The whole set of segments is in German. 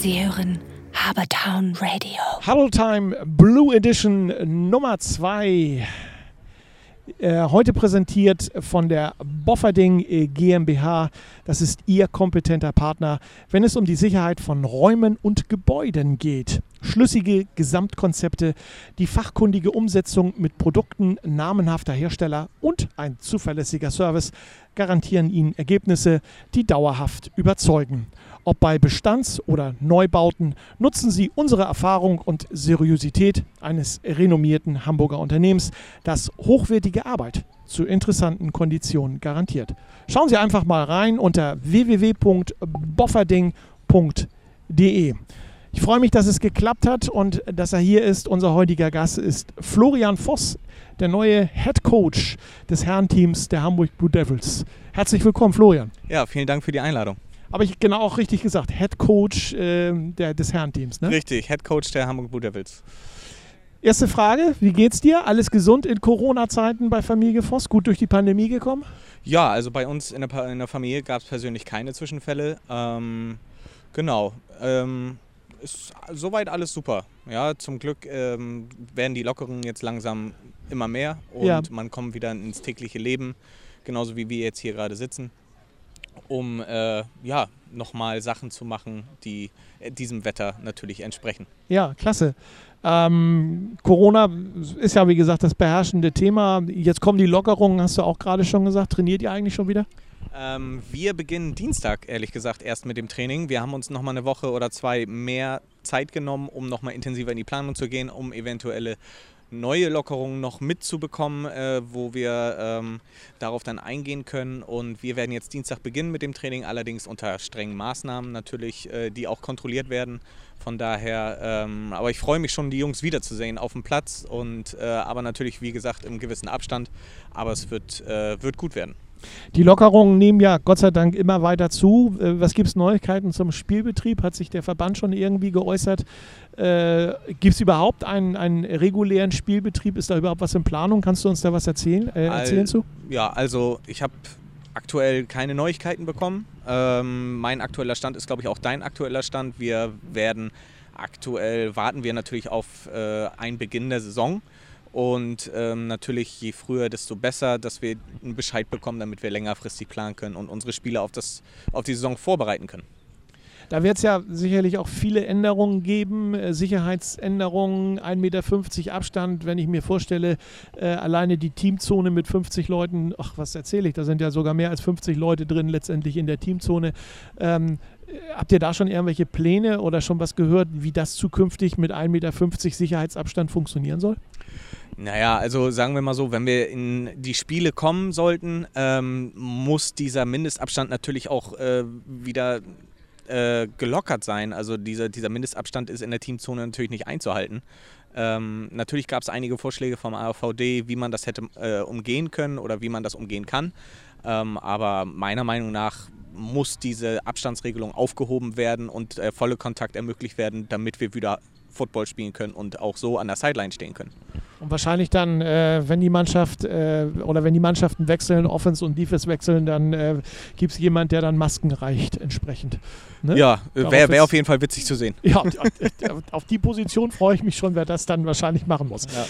Sie hören Habertown Radio. Huddle Time Blue Edition Nummer 2. Äh, heute präsentiert von der Bofferding äh, GmbH. Das ist Ihr kompetenter Partner, wenn es um die Sicherheit von Räumen und Gebäuden geht. Schlüssige Gesamtkonzepte, die fachkundige Umsetzung mit Produkten namenhafter Hersteller und ein zuverlässiger Service garantieren Ihnen Ergebnisse, die dauerhaft überzeugen. Ob bei Bestands- oder Neubauten, nutzen Sie unsere Erfahrung und Seriosität eines renommierten Hamburger Unternehmens, das hochwertige Arbeit zu interessanten Konditionen garantiert. Schauen Sie einfach mal rein unter www.bofferding.de. Ich freue mich, dass es geklappt hat und dass er hier ist. Unser heutiger Gast ist Florian Voss, der neue Head Coach des Herrenteams der Hamburg Blue Devils. Herzlich willkommen, Florian. Ja, vielen Dank für die Einladung. Aber ich genau auch richtig gesagt, Head Coach äh, der, des Herrenteams, ne? Richtig, Head Coach der Hamburg Blue Devils. Erste Frage, wie geht's dir? Alles gesund in Corona-Zeiten bei Familie Voss? Gut durch die Pandemie gekommen? Ja, also bei uns in der, in der Familie gab es persönlich keine Zwischenfälle. Ähm, genau. Ähm, ist soweit alles super. Ja, zum Glück ähm, werden die Lockerungen jetzt langsam immer mehr und Ja. man kommt wieder ins tägliche Leben, genauso wie wir jetzt hier gerade sitzen, um äh, ja, nochmal Sachen zu machen, die äh, diesem Wetter natürlich entsprechen. Ja, klasse. Ähm, Corona ist ja, wie gesagt, das beherrschende Thema. Jetzt kommen die Lockerungen, hast du auch gerade schon gesagt. Trainiert ihr eigentlich schon wieder? Ähm, wir beginnen Dienstag, ehrlich gesagt, erst mit dem Training. Wir haben uns nochmal eine Woche oder zwei mehr Zeit genommen, um nochmal intensiver in die Planung zu gehen, um eventuelle neue Lockerungen noch mitzubekommen, äh, wo wir ähm, darauf dann eingehen können. Und wir werden jetzt Dienstag beginnen mit dem Training, allerdings unter strengen Maßnahmen natürlich, äh, die auch kontrolliert werden. Von daher, ähm, aber ich freue mich schon, die Jungs wiederzusehen auf dem Platz und äh, aber natürlich, wie gesagt, im gewissen Abstand. Aber es wird, äh, wird gut werden. Die Lockerungen nehmen ja Gott sei Dank immer weiter zu. Äh, Was gibt es Neuigkeiten zum Spielbetrieb? Hat sich der Verband schon irgendwie geäußert? Äh, gibt es überhaupt einen, einen regulären Spielbetrieb? Ist da überhaupt was in Planung? Kannst du uns da was erzählen, äh, erzählen Al- zu? Ja, also ich habe aktuell keine Neuigkeiten bekommen. Ähm, mein aktueller Stand ist, glaube ich, auch dein aktueller Stand. Wir werden aktuell warten wir natürlich auf äh, einen Beginn der Saison. Und ähm, natürlich, je früher, desto besser, dass wir einen Bescheid bekommen, damit wir längerfristig planen können und unsere Spieler auf, das, auf die Saison vorbereiten können. Da wird es ja sicherlich auch viele Änderungen geben, äh, Sicherheitsänderungen, 1,50 Meter Abstand. Wenn ich mir vorstelle, äh, alleine die Teamzone mit 50 Leuten, ach, was erzähle ich, da sind ja sogar mehr als 50 Leute drin letztendlich in der Teamzone. Ähm, äh, habt ihr da schon irgendwelche Pläne oder schon was gehört, wie das zukünftig mit 1,50 Meter Sicherheitsabstand funktionieren soll? Naja, also sagen wir mal so, wenn wir in die Spiele kommen sollten, ähm, muss dieser Mindestabstand natürlich auch äh, wieder äh, gelockert sein. Also dieser, dieser Mindestabstand ist in der Teamzone natürlich nicht einzuhalten. Ähm, natürlich gab es einige Vorschläge vom AVD, wie man das hätte äh, umgehen können oder wie man das umgehen kann. Ähm, aber meiner Meinung nach muss diese Abstandsregelung aufgehoben werden und äh, volle Kontakt ermöglicht werden, damit wir wieder Football spielen können und auch so an der Sideline stehen können. Und wahrscheinlich dann, äh, wenn die Mannschaft äh, oder wenn die Mannschaften wechseln, Offense und Defense wechseln, dann äh, gibt es jemand, der dann Masken reicht entsprechend. Ne? Ja, wäre wird's- wär auf jeden Fall witzig zu sehen. Ja, auf, auf die Position freue ich mich schon, wer das dann wahrscheinlich machen muss. Ja.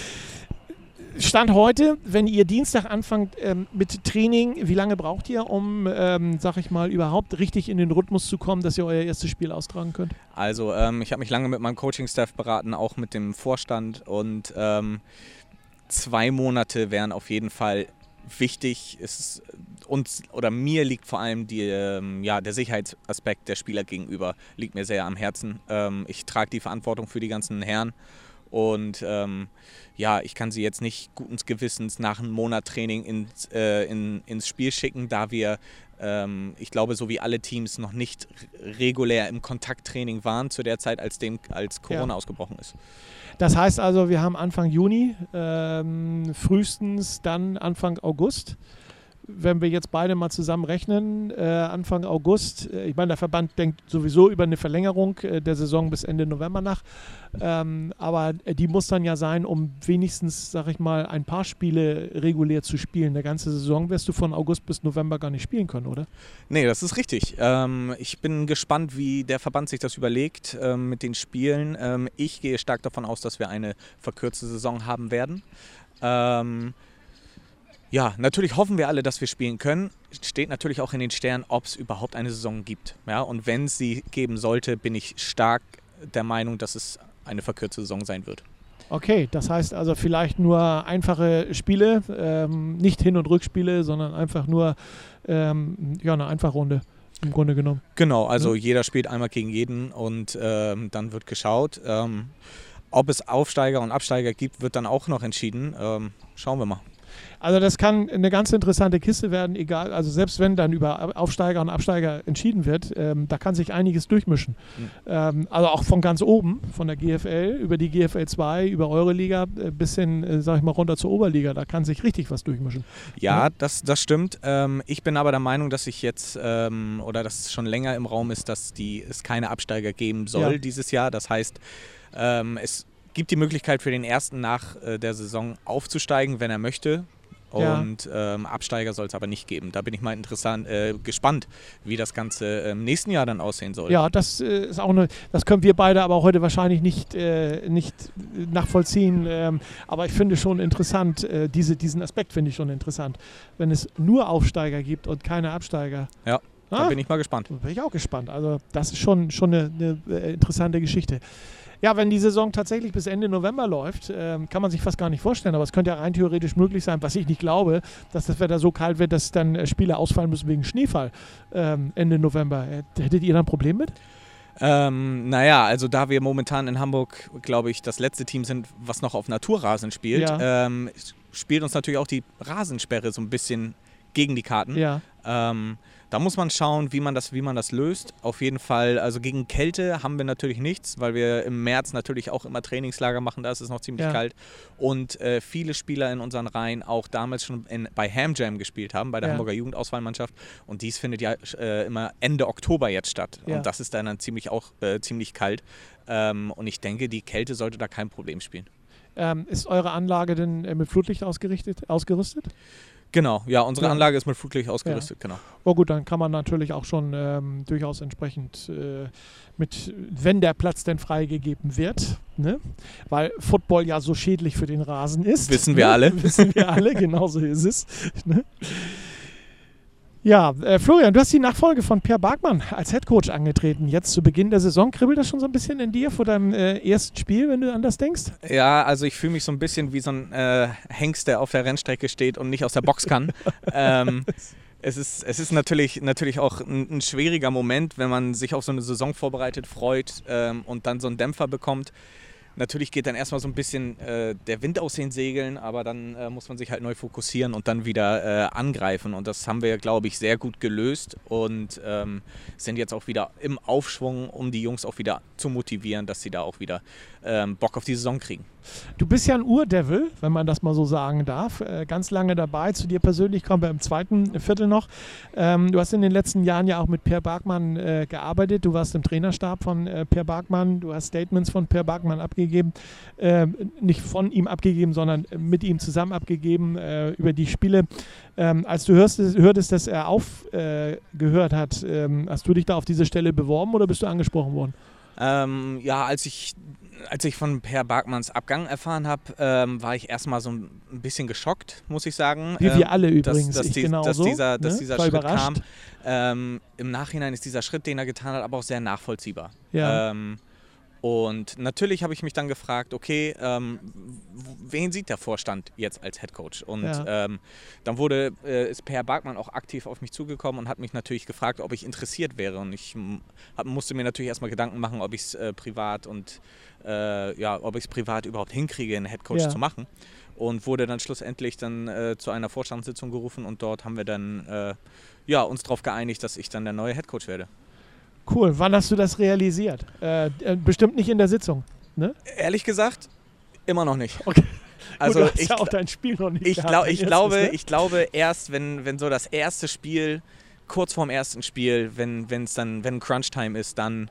Stand heute, wenn ihr Dienstag anfangt ähm, mit Training, wie lange braucht ihr, um, ähm, sag ich mal, überhaupt richtig in den Rhythmus zu kommen, dass ihr euer erstes Spiel austragen könnt? Also ähm, ich habe mich lange mit meinem Coaching-Staff beraten, auch mit dem Vorstand und ähm, zwei Monate wären auf jeden Fall wichtig. Es ist uns oder mir liegt vor allem die, ähm, ja, der Sicherheitsaspekt der Spieler gegenüber liegt mir sehr am Herzen. Ähm, ich trage die Verantwortung für die ganzen Herren und ähm, ja, ich kann sie jetzt nicht guten Gewissens nach einem Monat Training ins, äh, in, ins Spiel schicken, da wir, ähm, ich glaube, so wie alle Teams noch nicht regulär im Kontakttraining waren zu der Zeit, als, dem, als Corona Ja. ausgebrochen ist. Das heißt also, wir haben Anfang Juni, ähm, frühestens dann Anfang August. Wenn wir jetzt beide mal zusammen rechnen, äh, Anfang August, äh, ich meine, der Verband denkt sowieso über eine Verlängerung äh, der Saison bis Ende November nach, ähm, aber die muss dann ja sein, um wenigstens, sag ich mal, ein paar Spiele regulär zu spielen. Eine ganze Saison wirst du von August bis November gar nicht spielen können, oder? Nee, das ist richtig. Ähm, ich bin gespannt, wie der Verband sich das überlegt ähm, mit den Spielen. Ähm, ich gehe stark davon aus, dass wir eine verkürzte Saison haben werden. Ähm, ja, natürlich hoffen wir alle, dass wir spielen können. Steht natürlich auch in den Sternen, ob es überhaupt eine Saison gibt. Ja, und wenn es sie geben sollte, bin ich stark der Meinung, dass es eine verkürzte Saison sein wird. Okay, das heißt also vielleicht nur einfache Spiele, ähm, nicht Hin- und Rückspiele, sondern einfach nur ähm, ja, eine Einfachrunde im Grunde genommen. Genau, also ja. jeder spielt einmal gegen jeden und ähm, dann wird geschaut. Ähm, ob es Aufsteiger und Absteiger gibt, wird dann auch noch entschieden. Ähm, schauen wir mal. Also das kann eine ganz interessante Kiste werden, egal, also selbst wenn dann über Aufsteiger und Absteiger entschieden wird, ähm, da kann sich einiges durchmischen. Mhm. Ähm, also auch von ganz oben, von der GFL über die GFL 2, über Euroliga äh, bis hin, äh, sag ich mal, runter zur Oberliga, da kann sich richtig was durchmischen. Ja, mhm. das, das stimmt. Ähm, ich bin aber der Meinung, dass ich jetzt, ähm, oder dass es schon länger im Raum ist, dass die, es keine Absteiger geben soll ja. dieses Jahr. Das heißt, ähm, es gibt die Möglichkeit für den ersten nach äh, der Saison aufzusteigen, wenn er möchte. Und ja. ähm, Absteiger soll es aber nicht geben. Da bin ich mal interessant, äh, gespannt, wie das Ganze im nächsten Jahr dann aussehen soll. Ja, das äh, ist auch eine, das können wir beide aber heute wahrscheinlich nicht, äh, nicht nachvollziehen. Ähm, aber ich finde schon interessant, äh, diese, diesen Aspekt finde ich schon interessant. Wenn es nur Aufsteiger gibt und keine Absteiger. Ja. Da ah, bin ich mal gespannt. Da bin ich auch gespannt. Also das ist schon, schon eine, eine äh, interessante Geschichte. Ja, wenn die Saison tatsächlich bis Ende November läuft, äh, kann man sich fast gar nicht vorstellen. Aber es könnte ja rein theoretisch möglich sein, was ich nicht glaube, dass das Wetter so kalt wird, dass dann äh, Spiele ausfallen müssen wegen Schneefall ähm, Ende November. Äh, hättet ihr da ein Problem mit? Ähm, naja, also da wir momentan in Hamburg, glaube ich, das letzte Team sind, was noch auf Naturrasen spielt, ja. ähm, spielt uns natürlich auch die Rasensperre so ein bisschen gegen die Karten. Ja. Ähm, da muss man schauen, wie man, das, wie man das löst. Auf jeden Fall, also gegen Kälte haben wir natürlich nichts, weil wir im März natürlich auch immer Trainingslager machen, da ist es noch ziemlich ja. kalt. Und äh, viele Spieler in unseren Reihen auch damals schon in, bei Ham Jam gespielt haben, bei der ja. Hamburger Jugendauswahlmannschaft. Und dies findet ja äh, immer Ende Oktober jetzt statt. Ja. Und das ist dann, dann ziemlich auch äh, ziemlich kalt. Ähm, und ich denke, die Kälte sollte da kein Problem spielen. Ähm, ist eure Anlage denn äh, mit Flutlicht ausgerichtet, ausgerüstet? Genau, ja, unsere ja. Anlage ist mit Flutlicht ausgerüstet, ja. genau. Oh gut, dann kann man natürlich auch schon ähm, durchaus entsprechend äh, mit, wenn der Platz denn freigegeben wird, ne? weil Football ja so schädlich für den Rasen ist. Wissen wir ne? alle. Wissen wir alle, genauso ist es. Ne? Ja, äh, Florian, du hast die Nachfolge von Per Barkmann als Headcoach angetreten. Jetzt zu Beginn der Saison. Kribbelt das schon so ein bisschen in dir vor deinem äh, ersten Spiel, wenn du an das denkst? Ja, also ich fühle mich so ein bisschen wie so ein äh, Hengst, der auf der Rennstrecke steht und nicht aus der Box kann. ähm, es ist, es ist natürlich, natürlich auch ein, ein, schwieriger Moment, wenn man sich auf so eine Saison vorbereitet, freut ähm, und dann so einen Dämpfer bekommt. Natürlich geht dann erstmal so ein bisschen äh, der Wind aus den Segeln, aber dann äh, muss man sich halt neu fokussieren und dann wieder äh, angreifen. Und das haben wir, glaube ich, sehr gut gelöst und ähm, sind jetzt auch wieder im Aufschwung, um die Jungs auch wieder zu motivieren, dass sie da auch wieder ähm, Bock auf die Saison kriegen. Du bist ja ein Urdevil, wenn man das mal so sagen darf. Äh, ganz lange dabei. Zu dir persönlich kommen wir im zweiten Viertel noch. Ähm, du hast in den letzten Jahren ja auch mit Per Barkmann äh, gearbeitet. Du warst im Trainerstab von äh, Per Barkmann. Du hast Statements von Per Barkmann abgegeben. Ähm, nicht von ihm abgegeben, sondern mit ihm zusammen abgegeben über die Spiele. Ähm, als du hörst, hörtest, dass er aufgehört hat, hast du dich da auf diese Stelle beworben oder bist du angesprochen worden? Ähm, ja, als ich als ich von Per Barkmanns Abgang erfahren habe, ähm, war ich erstmal so ein bisschen geschockt, muss ich sagen. Wie wir alle übrigens, dass, dass, die, dass dieser, dass ne? dieser Schritt überrascht. kam. Ähm, Im Nachhinein ist dieser Schritt, den er getan hat, aber auch sehr nachvollziehbar. Ja. Ähm, und natürlich habe ich mich dann gefragt, okay, ähm, wen sieht der Vorstand jetzt als Head Coach? Und ja. ähm, dann wurde, äh, ist Per Barkmann auch aktiv auf mich zugekommen und hat mich natürlich gefragt, ob ich interessiert wäre. Und ich hab, musste mir natürlich erstmal Gedanken machen, ob ich es äh, privat und äh, ja, ob ich es privat überhaupt hinkriege, einen Head Coach ja. zu machen. Und wurde dann schlussendlich dann äh, zu einer Vorstandssitzung gerufen und dort haben wir dann äh, ja, uns darauf geeinigt, dass ich dann der neue Head Coach werde. Cool. Wann hast du das realisiert? Äh, äh, bestimmt nicht in der Sitzung, ne? Ehrlich gesagt, immer noch nicht. Okay. Also Gut, ich, ja auch dein Spiel noch nicht ich, glaub, ich, glaube, ne? ich glaube erst, wenn, wenn so das erste Spiel, kurz vorm ersten Spiel, wenn es dann, wenn Crunch-Time ist, dann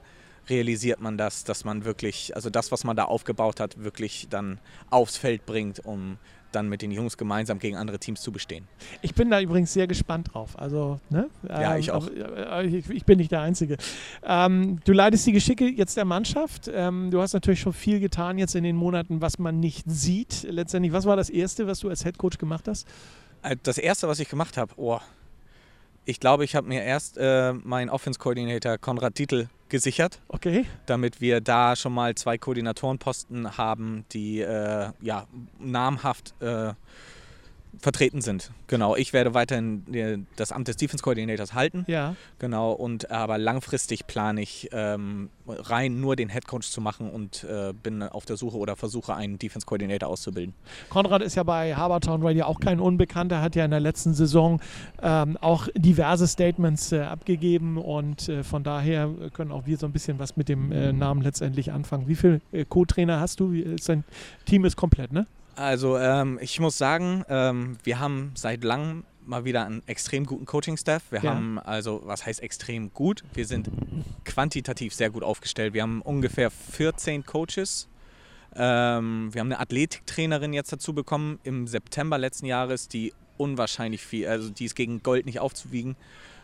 realisiert man das, dass man wirklich, also das, was man da aufgebaut hat, wirklich dann aufs Feld bringt, um dann mit den Jungs gemeinsam gegen andere Teams zu bestehen. Ich bin da übrigens sehr gespannt drauf. Also, ne? Ja, ich auch. aber, äh, Ich, ich bin nicht der Einzige. Ähm, du leitest die Geschicke jetzt der Mannschaft. Ähm, du hast natürlich schon viel getan jetzt in den Monaten, was man nicht sieht. Letztendlich, was war das Erste, was du als Headcoach gemacht hast? Äh, Das erste, was ich gemacht habe, oh, ich glaube, ich habe mir erst äh, meinen Offense-Coordinator Konrad Dietl gesichert, Okay. damit wir da schon mal zwei Koordinatorenposten haben, die äh, ja, namhaft äh, vertreten sind. Genau, ich werde weiterhin äh, das Amt des Defense Coordinators halten. Ja. Genau, und aber langfristig plane ich ähm, rein nur den Head Coach zu machen und äh, bin auf der Suche oder versuche einen Defense Coordinator auszubilden. Konrad ist ja bei Habertown Radio auch kein Unbekannter, hat ja in der letzten Saison ähm, auch diverse Statements äh, abgegeben und äh, von daher können auch wir so ein bisschen was mit dem äh, Namen letztendlich anfangen. Wie viele äh, Co-Trainer hast du? Dein Team ist komplett, ne? Also ähm, ich muss sagen, ähm, wir haben seit langem mal wieder einen extrem guten Coaching-Staff. Wir Ja. haben also, was heißt extrem gut? Wir sind quantitativ sehr gut aufgestellt. Wir haben ungefähr 14 Coaches. Ähm, wir haben eine Athletiktrainerin jetzt dazu bekommen im September letzten Jahres, die unwahrscheinlich viel, also die ist gegen Gold nicht aufzuwiegen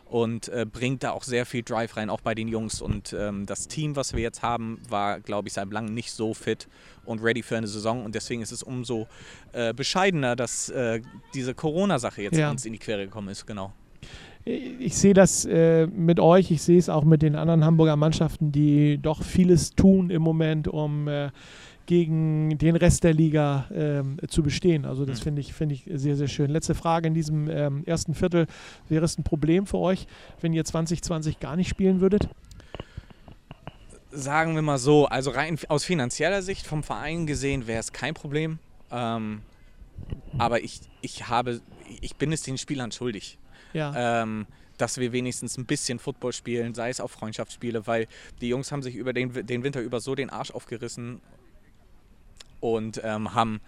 und äh, bringt da auch sehr viel Drive rein, auch bei den Jungs. Und ähm, das Team, was wir jetzt haben, war, glaube ich, seit langem nicht so fit und ready für eine Saison. Und deswegen ist es umso äh, bescheidener, dass äh, diese Corona-Sache jetzt Ja. uns in die Quere gekommen ist. Genau. Ich sehe das äh, mit euch, ich sehe es auch mit den anderen Hamburger Mannschaften, die doch vieles tun im Moment, um äh, gegen den Rest der Liga ähm, zu bestehen. Also das Mhm. finde ich, finde ich sehr, sehr schön. Letzte Frage in diesem ähm, ersten Viertel. Wäre es ein Problem für euch, wenn ihr 2020 gar nicht spielen würdet? Sagen wir mal so, also rein aus finanzieller Sicht vom Verein gesehen wäre es kein Problem. Ähm, aber ich, ich habe, ich bin es den Spielern schuldig. Ja. ähm, dass wir wenigstens ein bisschen Football spielen, sei es auch Freundschaftsspiele, weil die Jungs haben sich über den, den Winter über so den Arsch aufgerissen und ähm, haben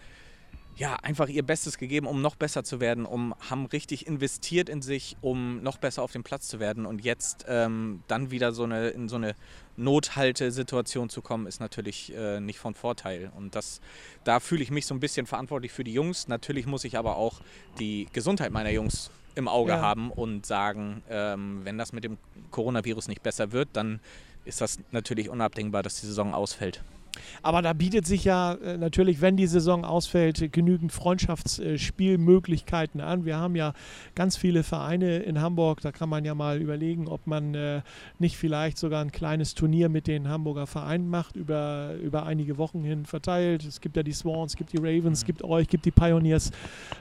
ja einfach ihr Bestes gegeben, um noch besser zu werden, um haben richtig investiert in sich, um noch besser auf dem Platz zu werden und jetzt ähm, dann wieder so eine in so eine Nothaltesituation zu kommen, ist natürlich äh, nicht von Vorteil und das da fühle ich mich so ein bisschen verantwortlich für die Jungs. Natürlich muss ich aber auch die Gesundheit meiner Jungs im Auge Ja. haben und sagen, ähm, wenn das mit dem Coronavirus nicht besser wird, dann ist das natürlich unabdingbar, dass die Saison ausfällt. Aber da bietet sich ja äh, natürlich, wenn die Saison ausfällt, genügend Freundschaftsspielmöglichkeiten an. Wir haben ja ganz viele Vereine in Hamburg. Da kann man ja mal überlegen, ob man äh, nicht vielleicht sogar ein kleines Turnier mit den Hamburger Vereinen macht, über, über einige Wochen hin verteilt. Es gibt ja die Swans, es gibt die Ravens, es gibt euch, es gibt die Pioneers.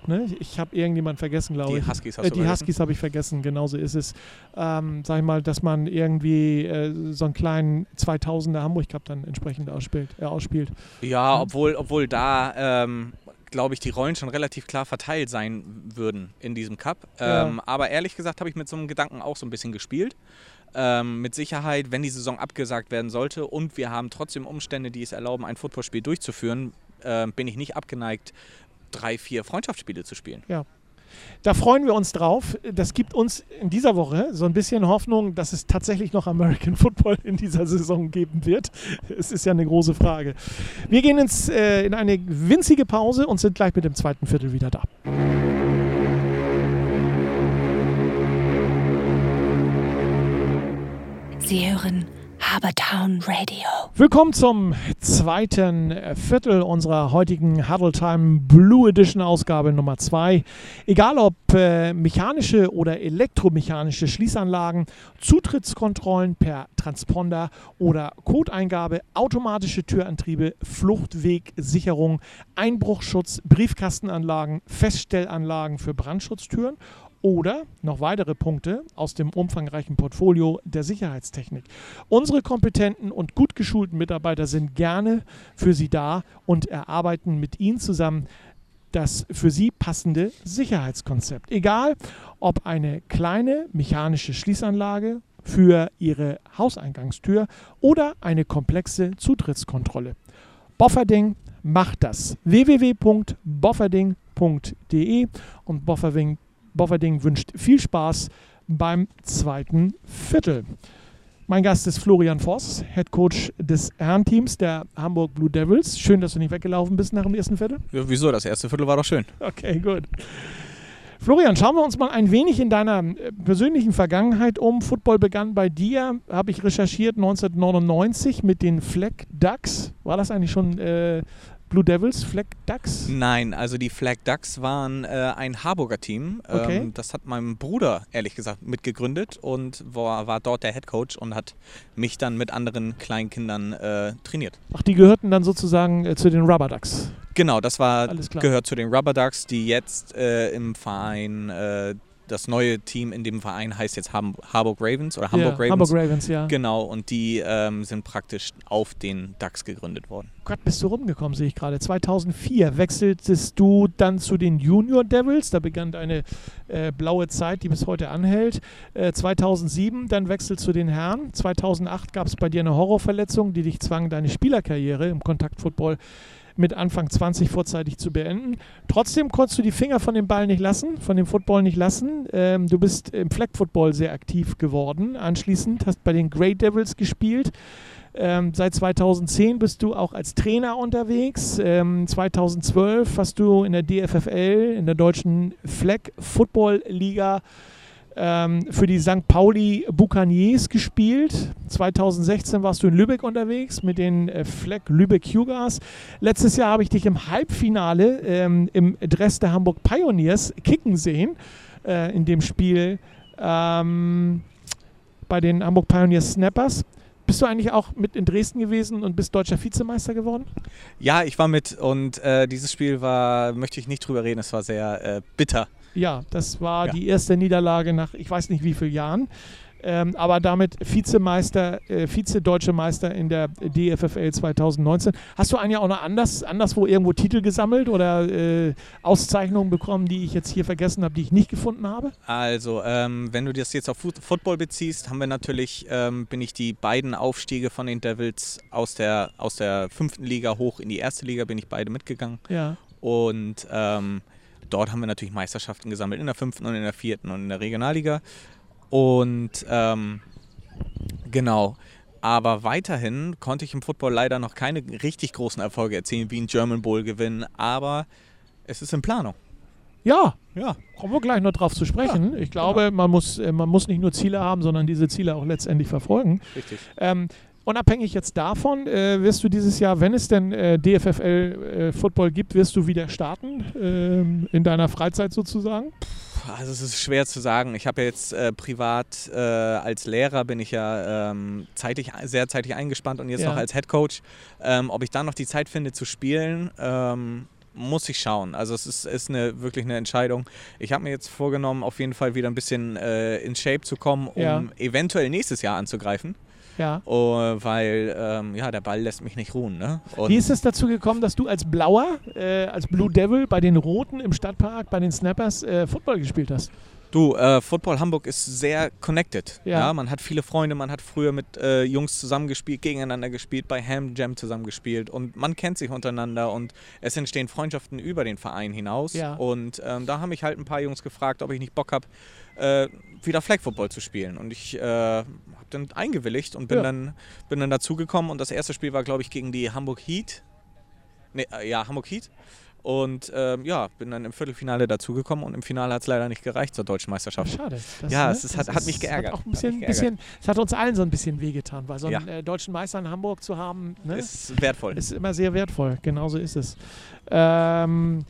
Ne? Ich habe irgendjemanden vergessen, glaube Die ich. Huskies hast Äh, die? Huskies habe ich vergessen, genauso ist es. Ähm, sag ich mal, dass man irgendwie äh, so einen kleinen 2000er Hamburg Cup dann entsprechend ausspielt. Äh, ausspielt. Ja, obwohl, obwohl da, ähm, glaube ich, die Rollen schon relativ klar verteilt sein würden in diesem Cup. Ja. Ähm, aber ehrlich gesagt habe ich mit so einem Gedanken auch so ein bisschen gespielt. Ähm, mit Sicherheit, wenn die Saison abgesagt werden sollte und wir haben trotzdem Umstände, die es erlauben, ein Footballspiel durchzuführen, ähm, bin ich nicht abgeneigt, drei, vier Freundschaftsspiele zu spielen. Da freuen wir uns drauf. Das gibt uns in dieser Woche so ein bisschen Hoffnung, dass es tatsächlich noch American Football in dieser Saison geben wird. Es ist ja eine große Frage. Wir gehen ins, äh, in eine winzige Pause und sind gleich mit dem zweiten Viertel wieder da. Sie hören Habertown Radio. Willkommen zum zweiten Viertel unserer heutigen Huddle Time Blue Edition Ausgabe Nummer 2. Egal ob äh, mechanische oder elektromechanische Schließanlagen, Zutrittskontrollen per Transponder oder Codeingabe, automatische Türantriebe, Fluchtwegsicherung, Einbruchschutz, Briefkastenanlagen, Feststellanlagen für Brandschutztüren oder noch weitere Punkte aus dem umfangreichen Portfolio der Sicherheitstechnik. Unsere kompetenten und gut geschulten Mitarbeiter sind gerne für Sie da und erarbeiten mit Ihnen zusammen das für Sie passende Sicherheitskonzept. Egal, ob eine kleine mechanische Schließanlage für Ihre Hauseingangstür oder eine komplexe Zutrittskontrolle. Bofferding macht das. www.bofferding.de und Bofferding, Bofferding wünscht viel Spaß beim zweiten Viertel. Mein Gast ist Florian Voss, Head Coach des Herrenteams der Hamburg Blue Devils. Schön, dass du nicht weggelaufen bist nach dem ersten Viertel. Ja, wieso? Das erste Viertel war doch schön. Okay, gut. Florian, schauen wir uns mal ein wenig in deiner äh, persönlichen Vergangenheit um. Football begann bei dir, habe ich recherchiert, 1999 mit den Fleck Ducks. War das eigentlich schon äh, Blue Devils, Flag Ducks? Nein, also die Flag Ducks waren äh, ein Harburger Team. Okay. Ähm, das hat mein Bruder, ehrlich gesagt, mitgegründet und war, war dort der Head Coach und hat mich dann mit anderen Kleinkindern äh, trainiert. Ach, die gehörten dann sozusagen äh, zu den Rubber Ducks. Genau, das war gehört zu den Rubber Ducks, die jetzt äh, im Verein, äh, das neue Team in dem Verein heißt jetzt Ham Harburg Ravens oder Hamburg ja, Ravens. Hamburg Ravens, ja. Genau, und die ähm, sind praktisch auf den Ducks gegründet worden. Gott, bist du rumgekommen, sehe ich gerade. 2004 wechseltest du dann zu den Junior Devils. Da begann deine äh, blaue Zeit, die bis heute anhält. Äh, 2007 dann wechselt zu den Herren. 2008 gab es bei dir eine Horrorverletzung, die dich zwang, deine Spielerkarriere im Kontaktfootball mit Anfang 20 vorzeitig zu beenden. Trotzdem konntest du die Finger von dem Ball nicht lassen, von dem Football nicht lassen. Ähm, du bist im Flag Football sehr aktiv geworden. Anschließend hast bei den Grey Devils gespielt. Ähm, seit 2010 bist du auch als Trainer unterwegs. Ähm, 2012 hast du in der DFFL, in der deutschen Flag Football Liga, ähm, für die St. Pauli Buccaneers gespielt. 2016 warst du in Lübeck unterwegs mit den äh, Flag Lübeck Cougars. Letztes Jahr habe ich dich im Halbfinale ähm, im Dress der Hamburg Pioneers kicken sehen, äh, in dem Spiel ähm, bei den Hamburg Pioneers Snappers. Bist du eigentlich auch mit in Dresden gewesen und bist deutscher Vizemeister geworden? Ja, ich war mit und äh, dieses Spiel war, möchte ich nicht drüber reden, es war sehr äh, bitter. Ja, das war Ja. die erste Niederlage nach ich weiß nicht wie vielen Jahren. Ähm, aber damit Vizemeister, äh, Vize-Deutsche Meister in der DFFL 2019. Hast du eigentlich auch noch anders, anderswo irgendwo Titel gesammelt oder äh, Auszeichnungen bekommen, die ich jetzt hier vergessen habe, die ich nicht gefunden habe? Also, ähm, wenn du das jetzt auf Foot- Football beziehst, haben wir natürlich, ähm, bin ich die beiden Aufstiege von den Devils aus der, aus der fünften Liga hoch in die erste Liga, bin ich beide mitgegangen. Ja. Und ähm, dort haben wir natürlich Meisterschaften gesammelt, in der fünften und in der vierten und in der Regionalliga. Und ähm, genau. Aber weiterhin konnte ich im Football leider noch keine richtig großen Erfolge erzielen, wie ein German Bowl gewinnen. Aber es ist in Planung. Ja, Ja. kommen wir gleich noch drauf zu sprechen. ich glaube, man, muss, äh, man muss nicht nur Ziele haben, sondern diese Ziele auch letztendlich verfolgen. Richtig. Ähm, unabhängig jetzt davon, äh, wirst du dieses Jahr, wenn es denn äh, DFFL äh, Football gibt, wirst du wieder starten ähm, in deiner Freizeit sozusagen? Also es ist schwer zu sagen. Ich habe ja jetzt äh, privat äh, als Lehrer bin ich ja ähm, zeitig, sehr zeitig eingespannt und jetzt Ja. noch als Head Coach. Ähm, ob ich dann noch die Zeit finde zu spielen, ähm, muss ich schauen. Also es ist, ist eine, wirklich eine Entscheidung. Ich habe mir jetzt vorgenommen, auf jeden Fall wieder ein bisschen äh, in Shape zu kommen, um Ja. eventuell nächstes Jahr anzugreifen. Ja. Oh, weil ähm, ja, der Ball lässt mich nicht ruhen. Ne? Und Wie ist es dazu gekommen, dass du als Blauer, äh, als Blue Devil bei den Roten im Stadtpark, bei den Snappers äh, Football gespielt hast? Du, äh, Football Hamburg ist sehr connected. Ja. Ja. man hat viele Freunde, man hat früher mit äh, Jungs zusammengespielt, gegeneinander gespielt, bei Ham Jam zusammengespielt und man kennt sich untereinander und es entstehen Freundschaften über den Verein hinaus. Ja. Und ähm, da haben mich halt ein paar Jungs gefragt, ob ich nicht Bock habe, äh, wieder Flag Football zu spielen. Und ich äh, habe dann eingewilligt und bin Ja. dann bin dann dazugekommen und das erste Spiel war, glaube ich, gegen die Hamburg Heat. Nee, äh, ja, Hamburg Heat. Und ähm, ja, bin dann im Viertelfinale dazugekommen und im Finale hat es leider nicht gereicht zur deutschen Meisterschaft. Schade. Das, Ja, ne, es ist- hat- hat mich geärgert. Hat auch ein Hat bisschen, mich bisschen, es hat uns allen so ein bisschen wehgetan, weil so einen Ja. äh, deutschen Meister in Hamburg zu haben, ne, Ist wertvoll. ist immer sehr wertvoll. Genauso ist es. Ähm,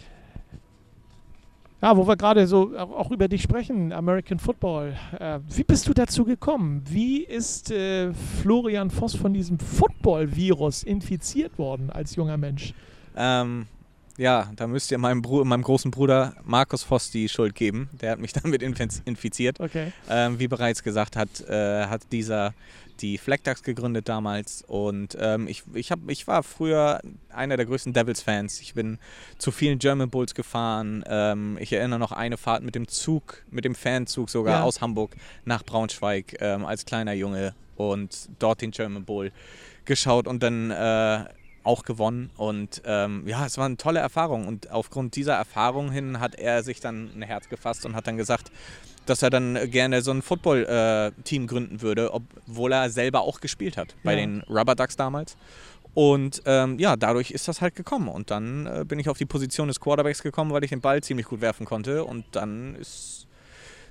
ja, wo wir gerade so auch über dich sprechen, American Football. Äh, wie bist du dazu gekommen? Wie ist äh, Florian Voss von diesem Football-Virus infiziert worden als junger Mensch? Ähm, ja, da müsst ihr meinem, Bru meinem großen Bruder Markus Voss die Schuld geben. Der hat mich damit infiz- infiziert. Okay. Ähm, wie bereits gesagt, hat, äh, hat dieser die Ducks gegründet damals. Und ähm, ich, ich, hab, ich war früher einer der größten Devils-Fans. Ich bin zu vielen German Bulls gefahren. Ähm, ich erinnere noch eine Fahrt mit dem Zug, mit dem Fanzug sogar Ja. aus Hamburg nach Braunschweig ähm, als kleiner Junge und dort den German Bull geschaut und dann äh, auch gewonnen. Und ähm, ja, es war eine tolle Erfahrung. Und aufgrund dieser Erfahrung hin hat er sich dann ein Herz gefasst und hat dann gesagt, dass er dann gerne so ein Football-Team äh, gründen würde, obwohl er selber auch gespielt hat bei ja. den Rubber Ducks damals. Und ähm, ja, dadurch ist das halt gekommen. Und dann äh, bin ich auf die Position des Quarterbacks gekommen, weil ich den Ball ziemlich gut werfen konnte. Und dann ist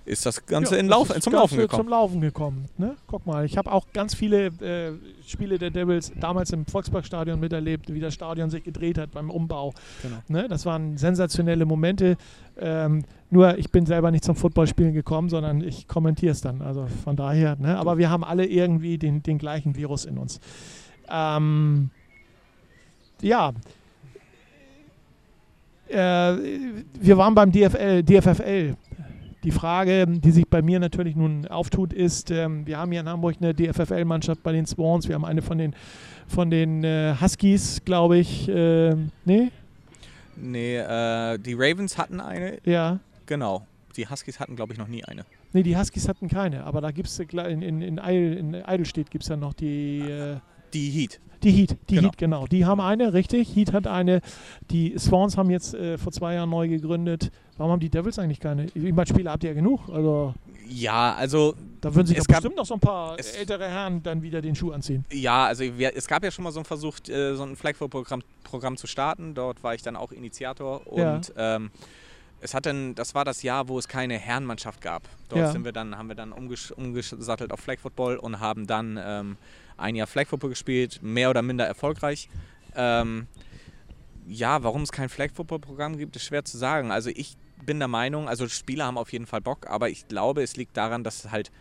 ist das Ganze ja, in Lauf, zum Laufen gekommen. Zum Laufen gekommen. Ne? Guck mal, ich habe auch ganz viele äh, Spiele der Devils damals im Volksparkstadion miterlebt, wie das Stadion sich gedreht hat beim Umbau. Genau. Ne? Das waren sensationelle Momente. Ähm, nur ich bin selber nicht zum Footballspielen gekommen, sondern ich kommentiere es dann. Also von daher, ne? aber wir haben alle irgendwie den, den gleichen Virus in uns. Ähm, ja, äh, wir waren beim DFL, DFFL. Die Frage, die sich bei mir natürlich nun auftut, ist, ähm, wir haben hier in Hamburg eine DFFL-Mannschaft bei den Swans. Wir haben eine von den, von den äh, Huskies, glaube ich. Äh, nee? Nee, äh, die Ravens hatten eine. Ja. Genau. Die Huskies hatten, glaube ich, noch nie eine. Nee, die Huskies hatten keine. Aber da gibt es in, in, in, Eil, in Eidelstedt gibt es ja noch die. Äh, die Heat. Die Heat, die genau. Heat, genau. Die haben eine, richtig. Heat hat eine. Die Swans haben jetzt äh, vor zwei Jahren neu gegründet. Warum haben die Devils eigentlich keine? Ich meine, Spieler habt ihr ja genug. Also ja, also. Da würden sich bestimmt noch so ein paar ältere Herren dann wieder den Schuh anziehen. Ja, also wir, es gab ja schon mal so einen Versuch, äh, so ein Flagfoot-Programm Programm zu starten. Dort war ich dann auch Initiator und ja. ähm, es hat dann, das war das Jahr, wo es keine Herrenmannschaft gab. Dort ja. sind wir dann, haben wir dann umges umgesattelt auf Flag Football und haben dann ähm, ein Jahr Flag Football gespielt, mehr oder minder erfolgreich. Ähm, ja, warum es kein Flag Football Programm gibt, ist schwer zu sagen. Also ich bin der Meinung, also Spieler haben auf jeden Fall Bock, aber ich glaube, es liegt daran, dass es halt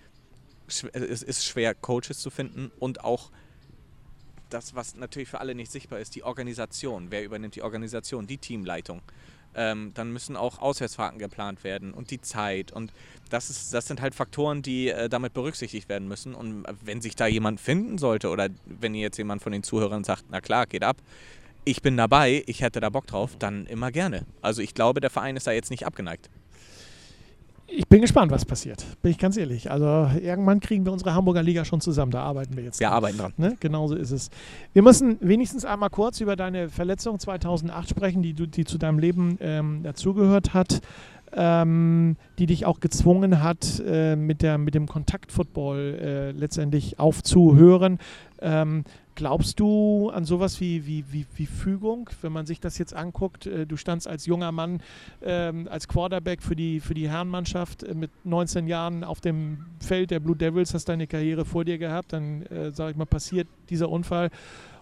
es ist schwer Coaches zu finden und auch das, was natürlich für alle nicht sichtbar ist, die Organisation. Wer übernimmt die Organisation, die Teamleitung? Ähm, dann müssen auch Auswärtsfahrten geplant werden und die Zeit. Und das, ist, das sind halt Faktoren, die äh, damit berücksichtigt werden müssen. Und wenn sich da jemand finden sollte oder wenn jetzt jemand von den Zuhörern sagt, na klar, geht ab, ich bin dabei, ich hätte da Bock drauf, dann immer gerne. Also ich glaube, der Verein ist da jetzt nicht abgeneigt. Ich bin gespannt, was passiert, bin ich ganz ehrlich. Also irgendwann kriegen wir unsere Hamburger Liga schon zusammen, da arbeiten wir jetzt. Wir dran. arbeiten dran. Ne? Genauso ist es. Wir müssen wenigstens einmal kurz über deine Verletzung 2008 sprechen, die, die zu deinem Leben ähm, dazugehört hat, ähm, die dich auch gezwungen hat, äh, mit, der, mit dem Kontaktfootball äh, letztendlich aufzuhören. Ähm, Glaubst du an sowas wie, wie, wie, wie Fügung, wenn man sich das jetzt anguckt? Äh, du standst als junger Mann ähm, als Quarterback für die, für die Herrenmannschaft äh, mit 19 Jahren auf dem Feld der Blue Devils, hast deine Karriere vor dir gehabt, dann, äh, sage ich mal, passiert dieser Unfall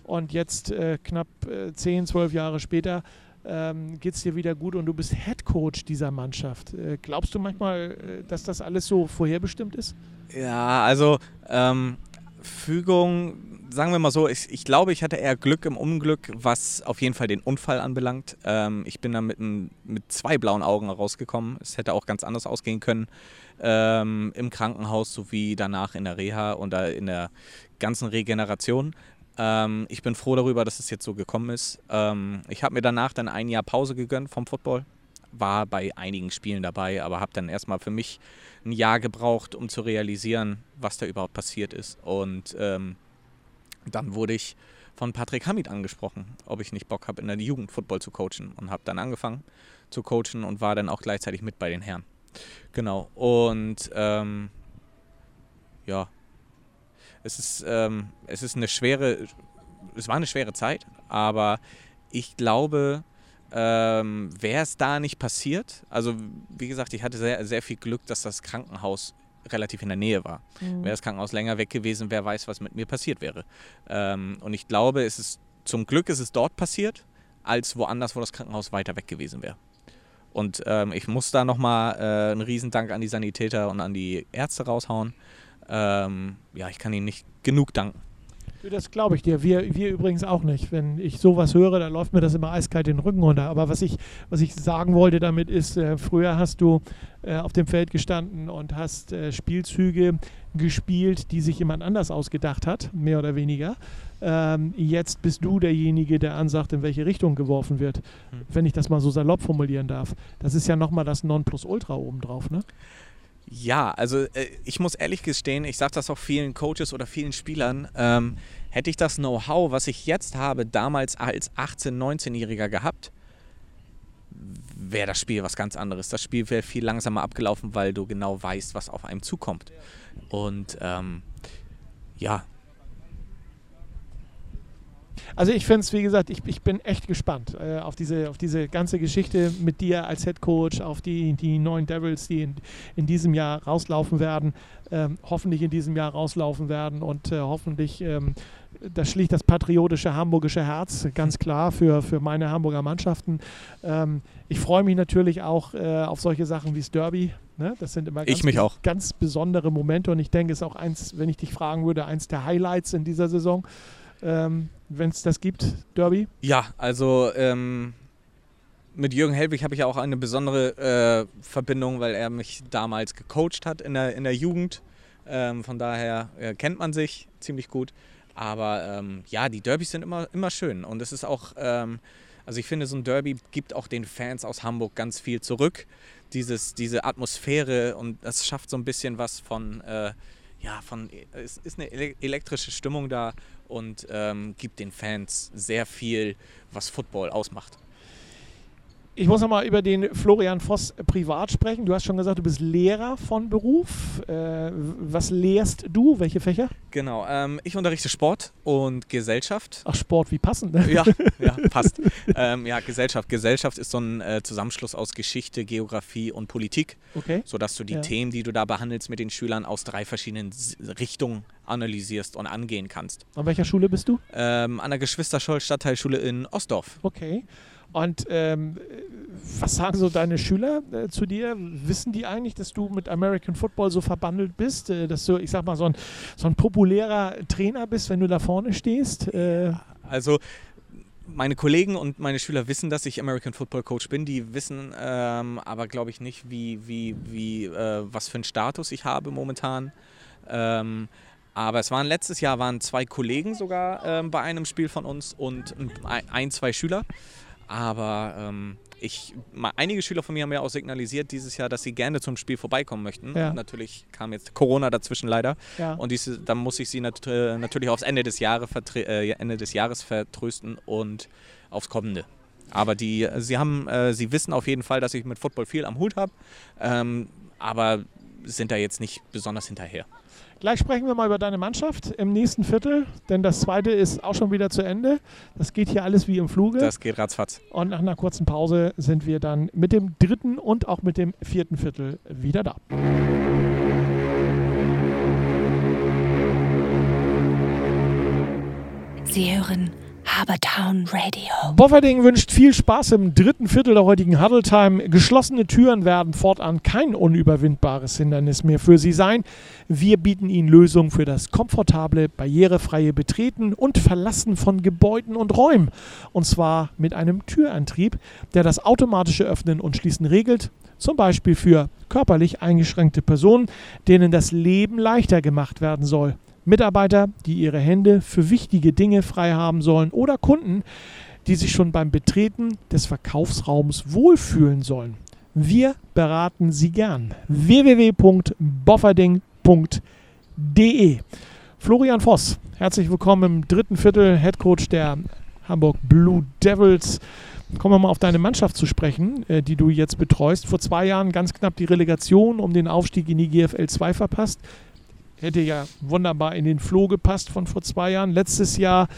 und jetzt äh, knapp äh, 10, 12 Jahre später ähm, geht es dir wieder gut und du bist Head Coach dieser Mannschaft. Äh, glaubst du manchmal, äh, dass das alles so vorherbestimmt ist? Ja, also ähm, Fügung sagen wir mal so, ich, ich, glaube, ich hatte eher Glück im Unglück, was auf jeden Fall den Unfall anbelangt. Ähm, ich bin da mit, mit, zwei blauen Augen rausgekommen. Es hätte auch ganz anders ausgehen können. Ähm, Im Krankenhaus sowie danach in der Reha und in der ganzen Regeneration. Ähm, ich bin froh darüber, dass es jetzt so gekommen ist. Ähm, ich habe mir danach dann ein Jahr Pause gegönnt vom Football. War bei einigen Spielen dabei, aber habe dann erstmal für mich ein Jahr gebraucht, um zu realisieren, was da überhaupt passiert ist. Und ähm, dann wurde ich von Patrick Hamid angesprochen, ob ich nicht Bock habe, in der Jugend Football zu coachen. Und habe dann angefangen zu coachen und war dann auch gleichzeitig mit bei den Herren. Genau. Und ähm, ja, es ist, ähm, es ist eine schwere, es war eine schwere Zeit, aber ich glaube, ähm, wäre es da nicht passiert, also wie gesagt, ich hatte sehr, sehr viel Glück, dass das Krankenhaus relativ in der Nähe war. Mhm. Wäre das Krankenhaus länger weg gewesen, wer weiß, was mit mir passiert wäre. Ähm, und ich glaube, es ist zum Glück ist es dort passiert, als woanders, wo das Krankenhaus weiter weg gewesen wäre. Und ähm, ich muss da nochmal äh, einen Riesendank an die Sanitäter und an die Ärzte raushauen. Ähm, ja, ich kann ihnen nicht genug danken. Das glaube ich dir. Wir, wir übrigens auch nicht. Wenn ich sowas höre, dann läuft mir das immer eiskalt den Rücken runter. Aber was ich, was ich sagen wollte damit ist, äh, früher hast du äh, auf dem Feld gestanden und hast äh, Spielzüge gespielt, die sich jemand anders ausgedacht hat, mehr oder weniger. Ähm, jetzt bist du derjenige, der ansagt, in welche Richtung geworfen wird, hm. wenn ich das mal so salopp formulieren darf. Das ist ja nochmal das Nonplusultra obendrauf, ne? Ja, also äh, ich muss ehrlich gestehen, ich sage das auch vielen Coaches oder vielen Spielern, ähm, Hätte ich das Know-how, was ich jetzt habe, damals als 18-, 19-Jähriger gehabt, wäre das Spiel was ganz anderes. Das Spiel wäre viel langsamer abgelaufen, weil du genau weißt, was auf einem zukommt. Und ähm, ja. Also ich finde es, wie gesagt, ich, ich bin echt gespannt äh, auf, diese, auf diese ganze Geschichte mit dir als Head Coach, auf die, die neuen Devils, die in, in diesem Jahr rauslaufen werden, ähm, hoffentlich in diesem Jahr rauslaufen werden und äh, hoffentlich ähm, das schlicht das patriotische hamburgische Herz, ganz klar für, für meine Hamburger Mannschaften. Ähm, ich freue mich natürlich auch äh, auf solche Sachen wie das Derby. Ne? Das sind immer ganz, ganz, besondere Momente und ich denke, es ist auch eins, wenn ich dich fragen würde, eins der Highlights in dieser Saison, ähm, wenn es das gibt, Derby. Ja, also ähm, mit Jürgen Helwig habe ich auch eine besondere äh, Verbindung, weil er mich damals gecoacht hat in der, in der Jugend. Ähm, von daher äh, kennt man sich ziemlich gut. Aber ähm, ja, die Derbys sind immer, immer schön. Und es ist auch, ähm, also ich finde, so ein Derby gibt auch den Fans aus Hamburg ganz viel zurück. Dieses, diese Atmosphäre und das schafft so ein bisschen was von, äh, ja, von, es ist eine elektrische Stimmung da und ähm, gibt den Fans sehr viel, was Football ausmacht. Ich muss nochmal über den Florian Voss privat sprechen. Du hast schon gesagt, du bist Lehrer von Beruf. Äh, was lehrst du? Welche Fächer? Genau, ähm, ich unterrichte Sport und Gesellschaft. Ach, Sport, wie passend, ne? Ja, ja passt. ähm, ja, Gesellschaft. Gesellschaft ist so ein äh, Zusammenschluss aus Geschichte, Geografie und Politik. Okay. Sodass du die Ja. Themen, die du da behandelst mit den Schülern, aus drei verschiedenen Richtungen analysierst und angehen kannst. An welcher Schule bist du? Ähm, an der Geschwister-Scholl-Stadtteilschule in Ostdorf. Okay. Und ähm, was sagen so deine Schüler äh, zu dir? Wissen die eigentlich, dass du mit American Football so verbandelt bist? Äh, dass du, ich sag mal, so ein, so ein populärer Trainer bist, wenn du da vorne stehst? Äh, Also meine Kollegen und meine Schüler wissen, dass ich American Football Coach bin. Die wissen ähm, aber, glaube ich, nicht, wie, wie, wie, äh, was für einen Status ich habe momentan. Ähm, aber es waren letztes Jahr waren zwei Kollegen sogar ähm, bei einem Spiel von uns und ein, ein zwei Schüler. Aber ähm, ich, mal, einige Schüler von mir haben ja auch signalisiert dieses Jahr, dass sie gerne zum Spiel vorbeikommen möchten. Ja. Natürlich kam jetzt Corona dazwischen leider. ja. Und diese, dann muss ich sie nat äh, natürlich aufs Ende des, Jahre äh, Ende des Jahres vertrösten und aufs kommende. Aber die, sie haben, äh, sie wissen auf jeden Fall, dass ich mit Football viel am Hut habe, ähm, aber sind da jetzt nicht besonders hinterher. Gleich sprechen wir mal über deine Mannschaft im nächsten Viertel, denn das zweite ist auch schon wieder zu Ende. Das geht hier alles wie im Fluge. Das geht ratzfatz. Und nach einer kurzen Pause sind wir dann mit dem dritten und auch mit dem vierten Viertel wieder da. Sie hören Habertown Radio. Bofferding wünscht viel Spaß im dritten Viertel der heutigen Huddle Time. Geschlossene Türen werden fortan kein unüberwindbares Hindernis mehr für Sie sein. Wir bieten Ihnen Lösungen für das komfortable, barrierefreie Betreten und Verlassen von Gebäuden und Räumen. Und zwar mit einem Türantrieb, der das automatische Öffnen und Schließen regelt. Zum Beispiel für körperlich eingeschränkte Personen, denen das Leben leichter gemacht werden soll. Mitarbeiter, die ihre Hände für wichtige Dinge frei haben sollen oder Kunden, die sich schon beim Betreten des Verkaufsraums wohlfühlen sollen. Wir beraten Sie gern. www.bofferding.de Florian Voss, herzlich willkommen im dritten Viertel, Headcoach der Hamburg Blue Devils. Kommen wir mal auf deine Mannschaft zu sprechen, äh, die du jetzt betreust. Vor zwei Jahren ganz knapp die Relegation um den Aufstieg in die GFL 2 verpasst. Hätte ja wunderbar in den Floh gepasst von vor zwei Jahren. Letztes Jahr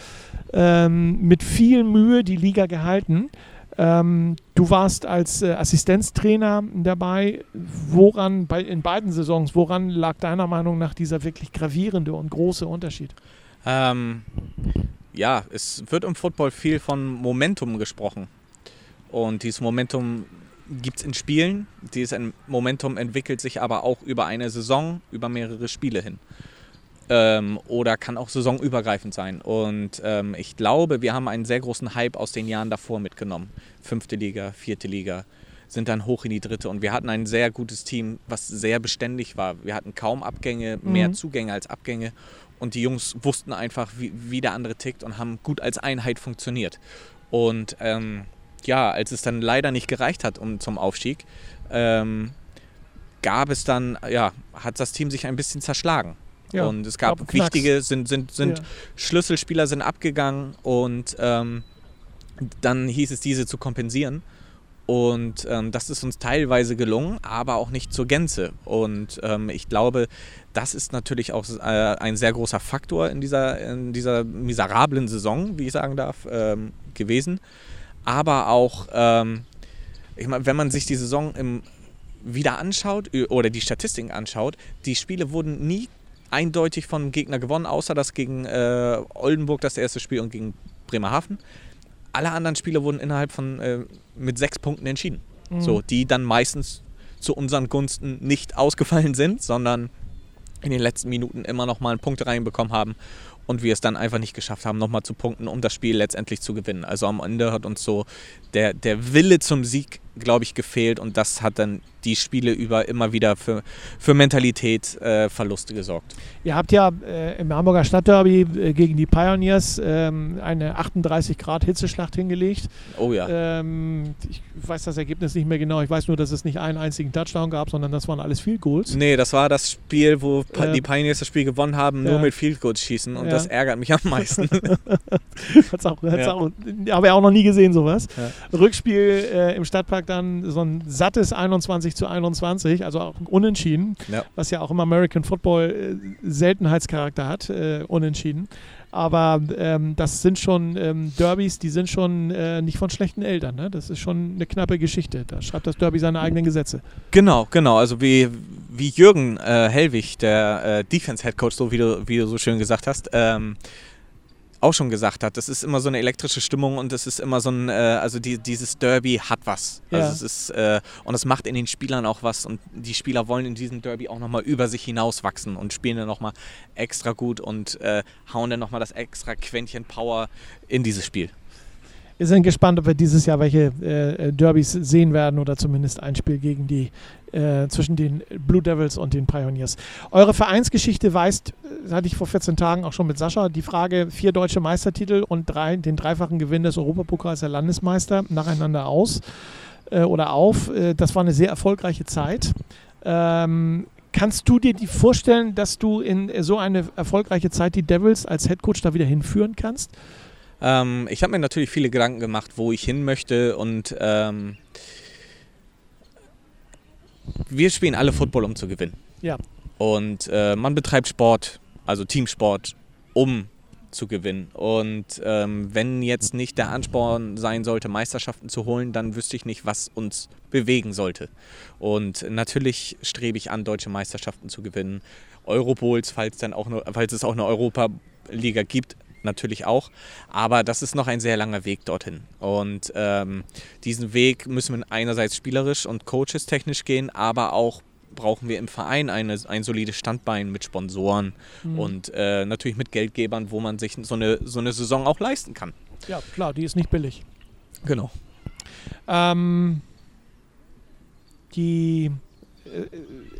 ähm, mit viel Mühe die Liga gehalten. Ähm, du warst als äh, Assistenztrainer dabei. Woran, bei, in beiden Saisons, woran lag deiner Meinung nach dieser wirklich gravierende und große Unterschied? Ähm, ja, es wird im Football viel von Momentum gesprochen. Und dieses Momentum gibt es in Spielen. Dieses Momentum entwickelt sich aber auch über eine Saison, über mehrere Spiele hin. Ähm, oder kann auch saisonübergreifend sein. Und ähm, ich glaube, wir haben einen sehr großen Hype aus den Jahren davor mitgenommen. Fünfte Liga, vierte Liga, sind dann hoch in die dritte. Und wir hatten ein sehr gutes Team, was sehr beständig war. Wir hatten kaum Abgänge, mehr Mhm. Zugänge als Abgänge. Und die Jungs wussten einfach, wie, wie der andere tickt und haben gut als Einheit funktioniert. Und ähm, ja, als es dann leider nicht gereicht hat um, zum Aufstieg, ähm, gab es dann, ja, hat das Team sich ein bisschen zerschlagen. Ja, und es gab wichtige, sind, sind, sind ja. Schlüsselspieler sind abgegangen und ähm, dann hieß es, diese zu kompensieren. Und ähm, das ist uns teilweise gelungen, aber auch nicht zur Gänze. Und ähm, ich glaube, das ist natürlich auch äh, ein sehr großer Faktor in dieser, in dieser miserablen Saison, wie ich sagen darf, ähm, gewesen. Aber auch, ähm, ich meine, wenn man sich die Saison im, wieder anschaut oder die Statistiken anschaut, die Spiele wurden nie eindeutig vom Gegner gewonnen, außer das gegen äh, Oldenburg das erste Spiel und gegen Bremerhaven alle anderen Spiele wurden innerhalb von äh, mit sechs Punkten entschieden. Mhm. So, die dann meistens zu unseren Gunsten nicht ausgefallen sind, sondern in den letzten Minuten immer noch mal einen Punkt reinbekommen haben und wir es dann einfach nicht geschafft haben, nochmal zu punkten, um das Spiel letztendlich zu gewinnen. Also am Ende hat uns so der, der Wille zum Sieg, glaube ich, gefehlt und das hat dann die Spiele über immer wieder für, für Mentalität äh, gesorgt. Ihr habt ja äh, im Hamburger Stadtderby äh, gegen die Pioneers ähm, eine 38 Grad Hitzeschlacht hingelegt. Oh ja. Ähm, ich weiß das Ergebnis nicht mehr genau. Ich weiß nur, dass es nicht einen einzigen Touchdown gab, sondern das waren alles Field Goals. Nee, das war das Spiel, wo die Pioneers das Spiel gewonnen haben, nur mit Field Goals schießen und ja. das ärgert mich am meisten. hat's auch, hat's ja. auch, habe ich auch noch nie gesehen, sowas. Rückspiel äh, im Stadtpark dann so ein sattes 21 zu 21, also auch unentschieden, ja. was ja auch im American Football äh, Seltenheitscharakter hat, äh, unentschieden. Aber ähm, das sind schon ähm, Derbys, die sind schon äh, nicht von schlechten Eltern. Ne? Das ist schon eine knappe Geschichte. Da schreibt das Derby seine eigenen Gesetze. Genau, genau. Also wie, wie Jürgen äh, Hellwig, der äh, Defense-Head Coach, so wie du, wie du so schön gesagt hast, ähm, auch schon gesagt hat, das ist immer so eine elektrische Stimmung und es ist immer so ein, äh, also die, dieses Derby hat was. Also ja. es ist, äh, und es macht in den Spielern auch was und die Spieler wollen in diesem Derby auch nochmal über sich hinauswachsen und spielen dann nochmal extra gut und äh, hauen dann nochmal das extra Quäntchen Power in dieses Spiel. Wir sind gespannt, ob wir dieses Jahr welche äh, Derbys sehen werden oder zumindest ein Spiel gegen die äh, zwischen den Blue Devils und den Pioneers. Eure Vereinsgeschichte weist, das äh, hatte ich vor 14 Tagen auch schon mit Sascha, die Frage vier deutsche Meistertitel und drei, den dreifachen Gewinn des Europapokals der Landesmeister nacheinander aus äh, oder auf. Äh, das war eine sehr erfolgreiche Zeit. Ähm, Kannst du dir die vorstellen, dass du in so eine erfolgreiche Zeit die Devils als Headcoach da wieder hinführen kannst? Ähm, ich habe mir natürlich viele Gedanken gemacht, wo ich hin möchte und ähm, wir spielen alle Football, um zu gewinnen. Ja. Und äh, man betreibt Sport, also Teamsport, um zu gewinnen. Und ähm, wenn jetzt nicht der Ansporn sein sollte, Meisterschaften zu holen, dann wüsste ich nicht, was uns bewegen sollte. Und natürlich strebe ich an, deutsche Meisterschaften zu gewinnen. Europols, falls, dann auch eine, falls es auch eine Europa-Liga gibt, natürlich auch. Aber das ist noch ein sehr langer Weg dorthin. Und ähm, diesen Weg müssen wir einerseits spielerisch und coaches technisch gehen, aber auch brauchen wir im Verein eine, ein solides Standbein mit Sponsoren mhm. und äh, natürlich mit Geldgebern, wo man sich so eine, so eine Saison auch leisten kann. Ja, klar, die ist nicht billig. Genau. Ähm, die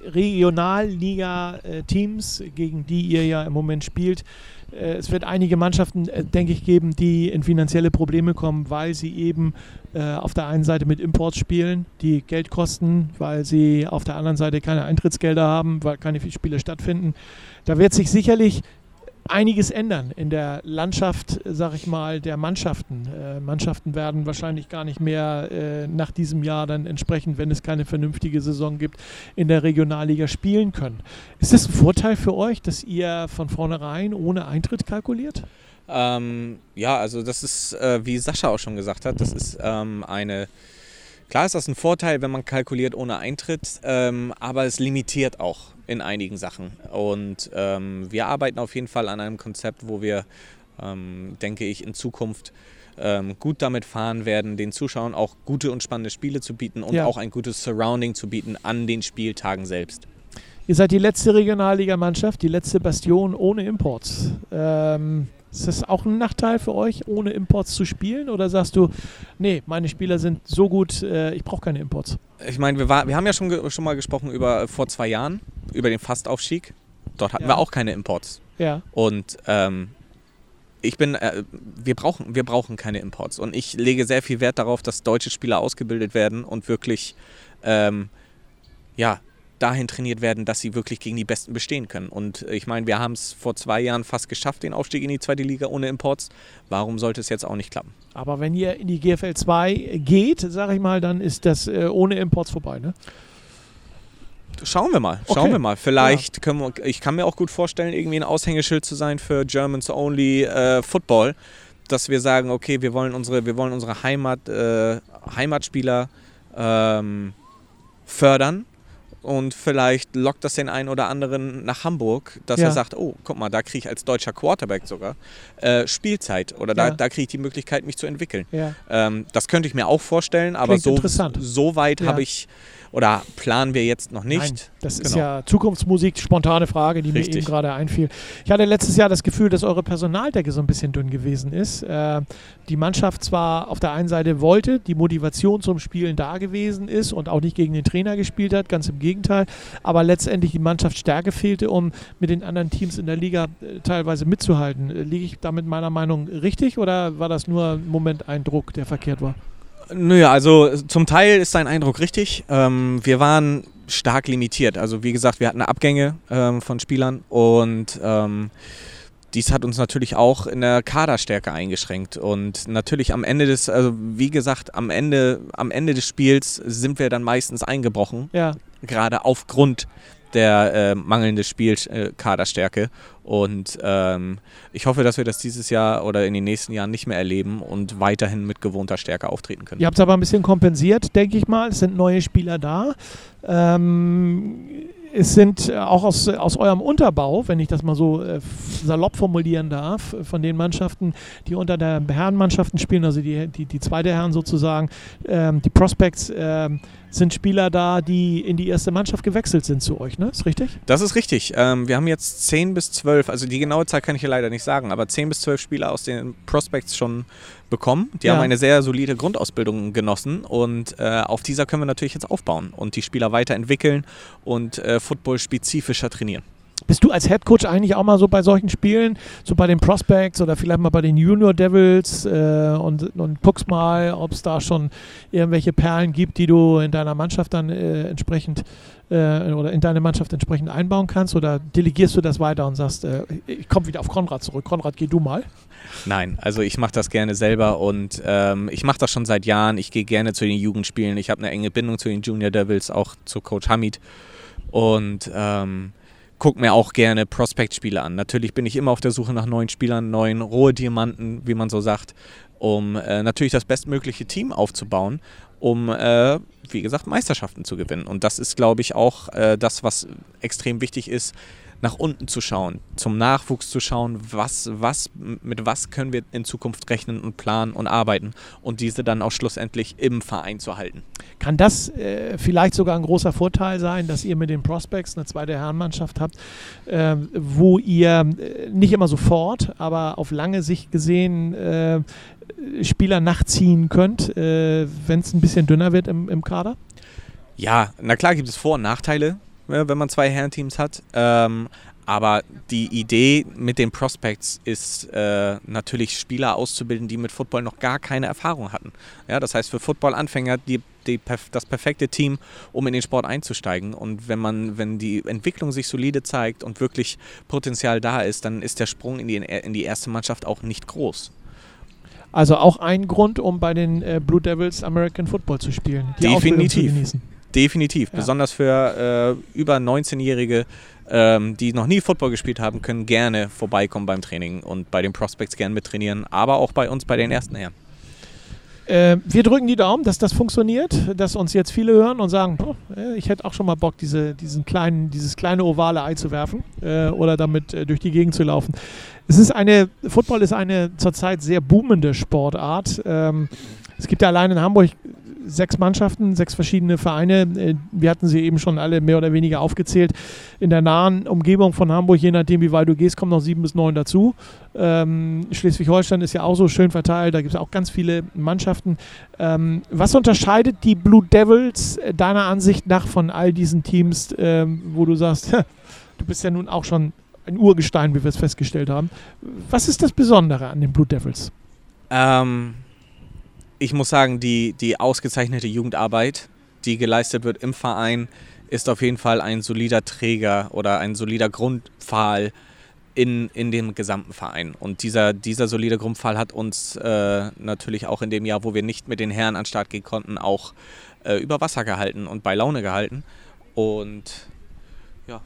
Regionalliga-Teams, gegen die ihr ja im Moment spielt, äh, es wird einige Mannschaften, äh, denke ich, geben, die in finanzielle Probleme kommen, weil sie eben äh, auf der einen Seite mit Imports spielen, die Geld kosten, weil sie auf der anderen Seite keine Eintrittsgelder haben, weil keine Spiele stattfinden. Da wird sich sicherlich einiges ändern in der Landschaft, sag ich mal, der Mannschaften. Äh, Mannschaften werden wahrscheinlich gar nicht mehr äh, nach diesem Jahr dann entsprechend, wenn es keine vernünftige Saison gibt, in der Regionalliga spielen können. Ist das ein Vorteil für euch, dass ihr von vornherein ohne Eintritt kalkuliert? Ähm, ja, also das ist, äh, wie Sascha auch schon gesagt hat, das ist ähm, eine Klar ist das ein Vorteil, wenn man kalkuliert ohne Eintritt, ähm, aber es limitiert auch in einigen Sachen. Und ähm, wir arbeiten auf jeden Fall an einem Konzept, wo wir, ähm, denke ich, in Zukunft ähm, gut damit fahren werden, den Zuschauern auch gute und spannende Spiele zu bieten und ja. auch ein gutes Surrounding zu bieten an den Spieltagen selbst. Ihr seid die letzte Regionalligamannschaft, die letzte Bastion ohne Imports. Ähm, ist das auch ein Nachteil für euch, ohne Imports zu spielen? Oder sagst du, nee, meine Spieler sind so gut, äh, ich brauche keine Imports? Ich meine, wir, wir haben ja schon, schon mal gesprochen über vor zwei Jahren, über den Fastaufstieg. Dort hatten ja. wir auch keine Imports. Ja. Und ähm, ich bin, äh, wir, brauchen, wir brauchen keine Imports. Und ich lege sehr viel Wert darauf, dass deutsche Spieler ausgebildet werden und wirklich, ähm, ja, dahin trainiert werden, dass sie wirklich gegen die Besten bestehen können. Und ich meine, wir haben es vor zwei Jahren fast geschafft, den Aufstieg in die zweite Liga ohne Imports. Warum sollte es jetzt auch nicht klappen? Aber wenn ihr in die GFL 2 geht, sage ich mal, dann ist das äh, ohne Imports vorbei, ne? Schauen wir mal, schauen Okay. wir mal. Vielleicht können wir, ich kann mir auch gut vorstellen, irgendwie ein Aushängeschild zu sein für Germans Only äh, Football, dass wir sagen, okay, wir wollen unsere, wir wollen unsere Heimat, äh, Heimatspieler ähm, fördern und vielleicht lockt das den einen oder anderen nach Hamburg, dass Ja. er sagt, oh, guck mal, da kriege ich als deutscher Quarterback sogar äh, Spielzeit oder Ja. da, da kriege ich die Möglichkeit, mich zu entwickeln. Ja. Ähm, das könnte ich mir auch vorstellen, aber Klingt so, so weit habe ich oder planen wir jetzt noch nicht. Nein, das ist Genau. ja Zukunftsmusik, spontane Frage, die mir Richtig. eben gerade einfiel. Ich hatte letztes Jahr das Gefühl, dass eure Personaldecke so ein bisschen dünn gewesen ist. Äh, die Mannschaft zwar auf der einen Seite wollte, die Motivation zum Spielen da gewesen ist und auch nicht gegen den Trainer gespielt hat, ganz im Gegenteil, aber letztendlich die Mannschaftsstärke fehlte, um mit den anderen Teams in der Liga äh, teilweise mitzuhalten. Äh, Liege ich damit meiner Meinung richtig oder war das nur ein Momenteindruck, der verkehrt war? Naja, also zum Teil ist dein Eindruck richtig. Ähm, wir waren stark limitiert. Also wie gesagt, wir hatten Abgänge ähm, von Spielern und ähm, dies hat uns natürlich auch in der Kaderstärke eingeschränkt. Und natürlich am Ende des, also wie gesagt, am Ende, am Ende des Spiels sind wir dann meistens eingebrochen, Ja, gerade aufgrund der äh, mangelnden Spielkaderstärke. Und ähm, ich hoffe, dass wir das dieses Jahr oder in den nächsten Jahren nicht mehr erleben und weiterhin mit gewohnter Stärke auftreten können. Ihr habt es aber ein bisschen kompensiert, denke ich mal. Es sind neue Spieler da. Ähm, es sind äh, auch aus, aus eurem Unterbau, wenn ich das mal so äh, salopp formulieren darf, äh, von den Mannschaften, die unter der Herrenmannschaften spielen, also die, die, die zweite Herren sozusagen, ähm, die Prospects, ähm, sind Spieler da, die in die erste Mannschaft gewechselt sind zu euch, ne? Ist richtig? Das ist richtig. Ähm, wir haben jetzt 10 bis 12, also die genaue Zahl kann ich hier leider nicht sagen, aber 10 bis 12 Spieler aus den Prospects schon bekommen. Die Ja. haben eine sehr solide Grundausbildung genossen und äh, auf dieser können wir natürlich jetzt aufbauen und die Spieler weiterentwickeln und äh, Football spezifischer trainieren. Bist du als Head Coach eigentlich auch mal so bei solchen Spielen, so bei den Prospects oder vielleicht mal bei den Junior Devils äh, und, und guckst mal, ob es da schon irgendwelche Perlen gibt, die du in deiner Mannschaft dann äh, entsprechend äh, oder in deine Mannschaft entsprechend einbauen kannst oder delegierst du das weiter und sagst, äh, ich komme wieder auf Konrad zurück. Konrad, geh du mal. Nein, also ich mache das gerne selber und ähm, ich mache das schon seit Jahren. Ich gehe gerne zu den Jugendspielen. Ich habe eine enge Bindung zu den Junior Devils, auch zu Coach Hamid und ähm, gucke mir auch gerne Prospect-Spiele an. Natürlich bin ich immer auf der Suche nach neuen Spielern, neuen rohe Diamanten, wie man so sagt, um äh, natürlich das bestmögliche Team aufzubauen, um, äh, wie gesagt, Meisterschaften zu gewinnen. Und das ist, glaube ich, auch äh, das, was extrem wichtig ist, nach unten zu schauen, zum Nachwuchs zu schauen, was, was, mit was können wir in Zukunft rechnen und planen und arbeiten und diese dann auch schlussendlich im Verein zu halten. Kann das äh, vielleicht sogar ein großer Vorteil sein, dass ihr mit den Prospects eine zweite Herrenmannschaft habt, äh, wo ihr äh, nicht immer sofort, aber auf lange Sicht gesehen äh, Spieler nachziehen könnt, äh, wenn es ein bisschen dünner wird im, im Kader? Ja, na klar gibt es Vor- und Nachteile, wenn man zwei Herrenteams hat. Ähm, aber die Idee mit den Prospects ist äh, natürlich Spieler auszubilden, die mit Football noch gar keine Erfahrung hatten. Ja, das heißt für Football-Anfänger die, die, das perfekte Team, um in den Sport einzusteigen. Und wenn man, wenn die Entwicklung sich solide zeigt und wirklich Potenzial da ist, dann ist der Sprung in die, in die erste Mannschaft auch nicht groß. Also auch ein Grund, um bei den äh, Blue Devils American Football zu spielen. Die Ausbildung zu Definitiv. genießen. Definitiv. Ja. Besonders für äh, über 19-Jährige, ähm, die noch nie Football gespielt haben, können gerne vorbeikommen beim Training und bei den Prospects gerne mittrainieren, aber auch bei uns bei den ersten Herren. Äh, wir drücken die Daumen, dass das funktioniert, dass uns jetzt viele hören und sagen, oh, ich hätte auch schon mal Bock, diese, diesen kleinen, dieses kleine ovale Ei zu werfen äh, oder damit äh, durch die Gegend zu laufen. Es ist eine, Football ist eine zurzeit sehr boomende Sportart. Ähm, es gibt ja allein in Hamburg sechs Mannschaften, sechs verschiedene Vereine. Äh, Wir hatten sie eben schon alle mehr oder weniger aufgezählt. In der nahen Umgebung von Hamburg, je nachdem, wie weit du gehst, kommen noch sieben bis neun dazu. Ähm, Schleswig-Holstein ist ja auch so schön verteilt, da gibt es auch ganz viele Mannschaften. Ähm, was unterscheidet die Blue Devils äh, deiner Ansicht nach von all diesen Teams, ähm, wo du sagst, du bist ja nun auch schon ein Urgestein, wie wir es festgestellt haben. Was ist das Besondere an den Blue Devils? Ähm, ich muss sagen, die, die ausgezeichnete Jugendarbeit, die geleistet wird im Verein, ist auf jeden Fall ein solider Träger oder ein solider Grundpfahl in, in dem gesamten Verein. Und dieser, dieser solide Grundpfahl hat uns äh, natürlich auch in dem Jahr, wo wir nicht mit den Herren an den Start gehen konnten, auch äh, über Wasser gehalten und bei Laune gehalten. Und ja.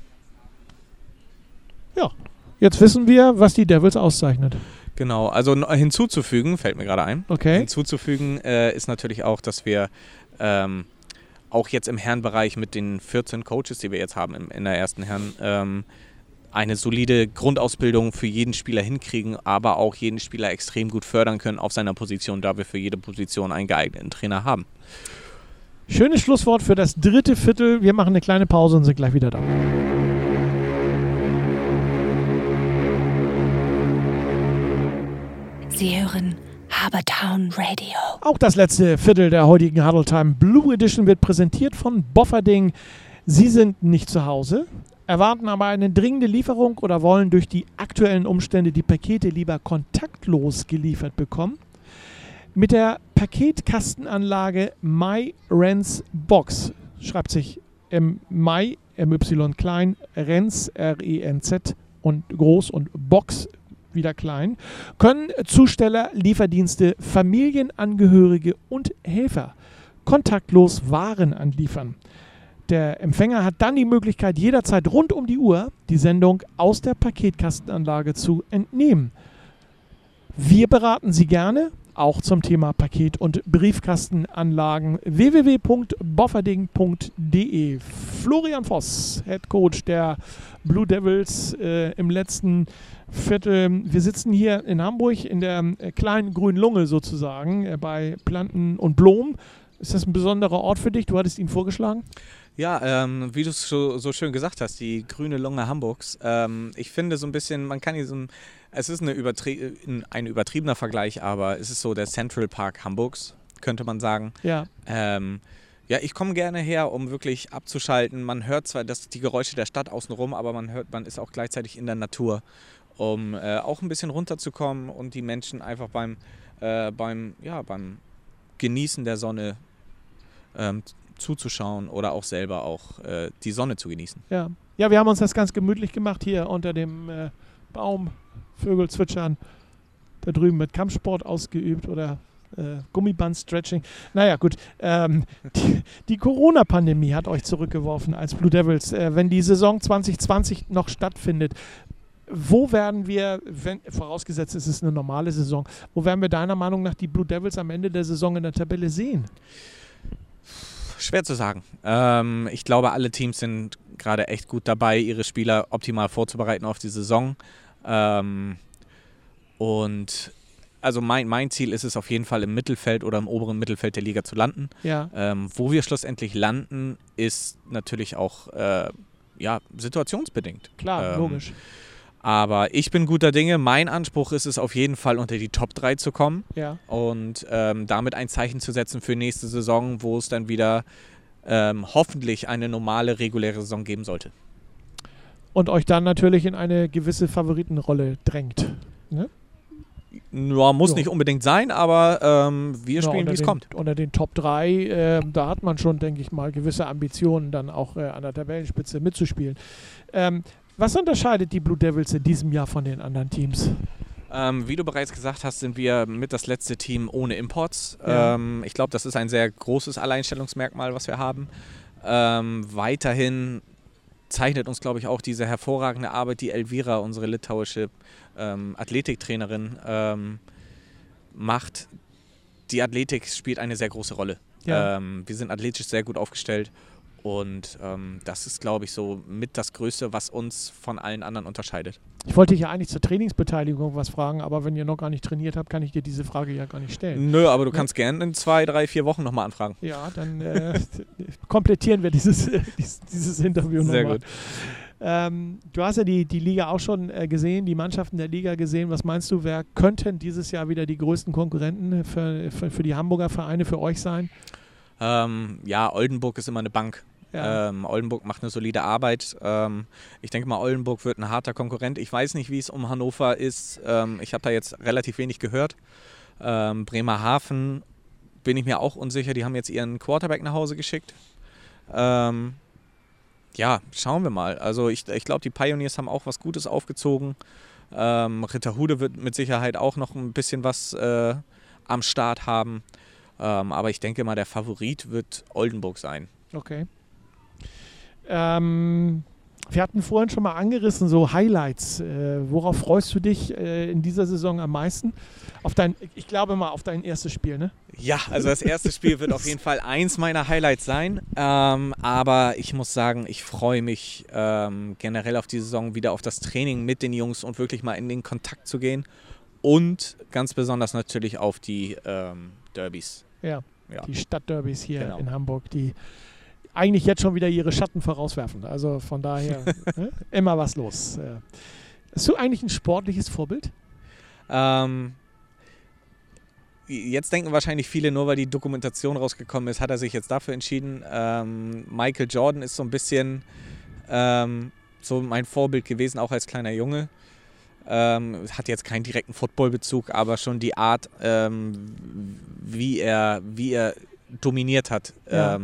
Ja, jetzt wissen wir, was die Devils auszeichnet. Genau, also hinzuzufügen, fällt mir gerade ein, okay. hinzuzufügen äh, ist natürlich auch, dass wir ähm, auch jetzt im Herrenbereich mit den 14 Coaches, die wir jetzt haben in, in der ersten Herren, ähm, eine solide Grundausbildung für jeden Spieler hinkriegen, aber auch jeden Spieler extrem gut fördern können auf seiner Position, da wir für jede Position einen geeigneten Trainer haben. Schönes Schlusswort für das dritte Viertel. Wir machen eine kleine Pause und sind gleich wieder da. Sie hören Habertown Radio. Auch das letzte Viertel der heutigen Huddle Time Blue Edition wird präsentiert von Bofferding. Sie sind nicht zu Hause, erwarten aber eine dringende Lieferung oder wollen durch die aktuellen Umstände die Pakete lieber kontaktlos geliefert bekommen. Mit der Paketkastenanlage MyRens Box schreibt sich M My MY klein, Renz R-E-N-Z und groß und Box wieder klein, können Zusteller, Lieferdienste, Familienangehörige und Helfer kontaktlos Waren anliefern. Der Empfänger hat dann die Möglichkeit, jederzeit rund um die Uhr die Sendung aus der Paketkastenanlage zu entnehmen. Wir beraten Sie gerne, auch zum Thema Paket- und Briefkastenanlagen www.bofferding.de. Florian Voss, Head Coach der Blue Devils äh, im letzten Viertel. Wir sitzen hier in Hamburg in der äh, kleinen grünen Lunge sozusagen äh, bei Planten und Blumen. Ist das ein besonderer Ort für dich? Du hattest ihn vorgeschlagen? Ja, ähm, wie du es so, so, schön gesagt hast, die grüne Lunge Hamburgs. Ähm, ich finde so ein bisschen, man kann hier so ein, es ist eine übertrie ein übertriebener Vergleich, aber es ist so der Central Park Hamburgs, könnte man sagen. Ja. Ähm, ja, ich komme gerne her, um wirklich abzuschalten. Man hört zwar das, die Geräusche der Stadt außenrum, aber man hört, man ist auch gleichzeitig in der Natur, um äh, auch ein bisschen runterzukommen und die Menschen einfach beim, äh, beim, ja, beim Genießen der Sonne ähm, zuzuschauen oder auch selber auch äh, die Sonne zu genießen. Ja. ja, wir haben uns das ganz gemütlich gemacht hier unter dem äh, Baum, Vögel zwitschern, da drüben mit Kampfsport ausgeübt oder äh, Gummiband-Stretching. Naja, gut. Ähm, die, die Corona-Pandemie hat euch zurückgeworfen als Blue Devils. Äh, wenn die Saison 2020 noch stattfindet, wo werden wir, wenn, vorausgesetzt es ist eine normale Saison, wo werden wir deiner Meinung nach die Blue Devils am Ende der Saison in der Tabelle sehen? Schwer zu sagen. Ähm, ich glaube, alle Teams sind gerade echt gut dabei, ihre Spieler optimal vorzubereiten auf die Saison. Ähm, und also mein, mein Ziel ist es auf jeden Fall im Mittelfeld oder im oberen Mittelfeld der Liga zu landen. Ja. Ähm, wo wir schlussendlich landen, ist natürlich auch äh, ja, situationsbedingt. Klar, Ähm, logisch. Aber ich bin guter Dinge. Mein Anspruch ist es auf jeden Fall unter die Top 3 zu kommen Ja. und ähm, damit ein Zeichen zu setzen für nächste Saison, wo es dann wieder ähm, hoffentlich eine normale, reguläre Saison geben sollte. Und euch dann natürlich in eine gewisse Favoritenrolle drängt. Ne? Ja, muss Ja. nicht unbedingt sein, aber ähm, wir Ja, spielen, unter wie es kommt. Unter den Top 3, äh, da hat man schon, denke ich mal, gewisse Ambitionen, dann auch äh, an der Tabellenspitze mitzuspielen. Ähm, was unterscheidet die Blue Devils in diesem Jahr von den anderen Teams? Ähm, wie du bereits gesagt hast, sind wir mit das letzte Team ohne Imports. Ja. Ähm, ich glaube, das ist ein sehr großes Alleinstellungsmerkmal, was wir haben. Ähm, weiterhin zeichnet uns, glaube ich, auch diese hervorragende Arbeit, die Elvira, unsere litauische ähm, Athletiktrainerin, ähm, macht. Die Athletik spielt eine sehr große Rolle. Ja. Ähm, wir sind athletisch sehr gut aufgestellt und ähm, das ist, glaube ich, so mit das Größte, was uns von allen anderen unterscheidet. Ich wollte dich ja eigentlich zur Trainingsbeteiligung was fragen, aber wenn ihr noch gar nicht trainiert habt, kann ich dir diese Frage ja gar nicht stellen. Nö, aber du Ja. kannst gerne in zwei, drei, vier Wochen nochmal anfragen. Ja, dann äh, komplettieren wir dieses, dieses, dieses Interview Sehr nochmal. gut. Ähm, du hast ja die, die Liga auch schon äh, gesehen, die Mannschaften der Liga gesehen. Was meinst du, wer könnten dieses Jahr wieder die größten Konkurrenten für, für, für die Hamburger Vereine für euch sein? Ähm, ja, Oldenburg ist immer eine Bank. Ja. Ähm, Oldenburg macht eine solide Arbeit. Ähm, ich denke mal, Oldenburg wird ein harter Konkurrent. Ich weiß nicht, wie es um Hannover ist. Ähm, ich habe da jetzt relativ wenig gehört. Ähm, Bremerhaven bin ich mir auch unsicher. Die haben jetzt ihren Quarterback nach Hause geschickt. Ähm, Ja, schauen wir mal. Also ich, ich glaube, die Pioneers haben auch was Gutes aufgezogen. Ähm, Ritterhude wird mit Sicherheit auch noch ein bisschen was äh, am Start haben. Aber ich denke mal, der Favorit wird Oldenburg sein. Okay. Ähm, wir hatten vorhin schon mal angerissen, so Highlights. Äh, worauf freust du dich äh, in dieser Saison am meisten? Auf dein, ich glaube mal auf dein erstes Spiel, ne? Ja, also das erste Spiel wird auf jeden Fall eins meiner Highlights sein. Ähm, aber ich muss sagen, ich freue mich ähm, generell auf die Saison wieder auf das Training mit den Jungs und wirklich mal in den Kontakt zu gehen. Und ganz besonders natürlich auf die ähm, Derbys. Ja, Ja. die Stadtderbys hier Genau. in Hamburg, die eigentlich jetzt schon wieder ihre Schatten vorauswerfen. Also von daher ne? immer was los. Äh, Bist du eigentlich ein sportliches Vorbild? Ähm, jetzt denken wahrscheinlich viele, nur weil die Dokumentation rausgekommen ist, hat er sich jetzt dafür entschieden. Ähm, Michael Jordan ist so ein bisschen ähm, so mein Vorbild gewesen, auch als kleiner Junge. Ähm, hat jetzt keinen direkten Footballbezug, aber schon die Art, ähm, wie, er, wie er dominiert hat Ja.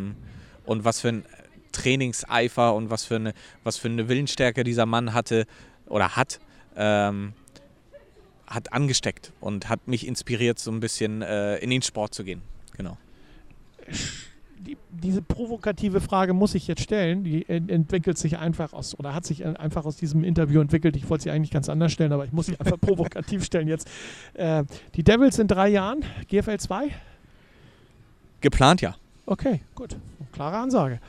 Und was für ein Trainingseifer und was für eine, was für eine Willensstärke dieser Mann hatte oder hat. Ähm, hat angesteckt und hat mich inspiriert, so ein bisschen äh, in den Sport zu gehen. Genau. Die, diese provokative Frage muss ich jetzt stellen. Die ent entwickelt sich einfach aus oder hat sich einfach aus diesem Interview entwickelt. Ich wollte sie eigentlich ganz anders stellen, aber ich muss sie einfach provokativ stellen jetzt. Äh, die Devils in drei Jahren, GFL 2? Geplant ja. Okay, gut. Klare Ansage.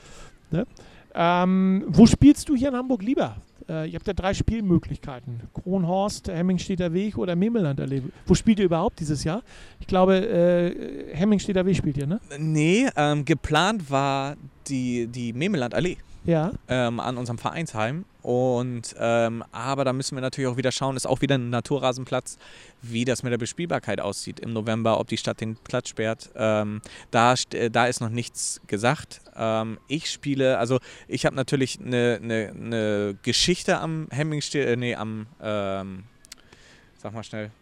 Ne? Ähm, wo spielst du hier in Hamburg lieber? Äh, ihr habt ja drei Spielmöglichkeiten. Kronhorst, Hemmingstedter Weg oder Memelanderlee. Wo spielt ihr überhaupt dieses Jahr? Ich glaube, äh, Hemmingstedter Weg spielt ihr, ne? Nee, ähm, geplant war die, die Memeland-Allee Ja. ähm, an unserem Vereinsheim. Und ähm, aber da müssen wir natürlich auch wieder schauen, ist auch wieder ein Naturrasenplatz, wie das mit der Bespielbarkeit aussieht im November, ob die Stadt den Platz sperrt. Ähm, da, äh, da ist noch nichts gesagt. Ähm, ich spiele, also ich habe natürlich eine, eine, eine Geschichte am Hemmingstede, äh, nee, am, ähm, sag mal schnell,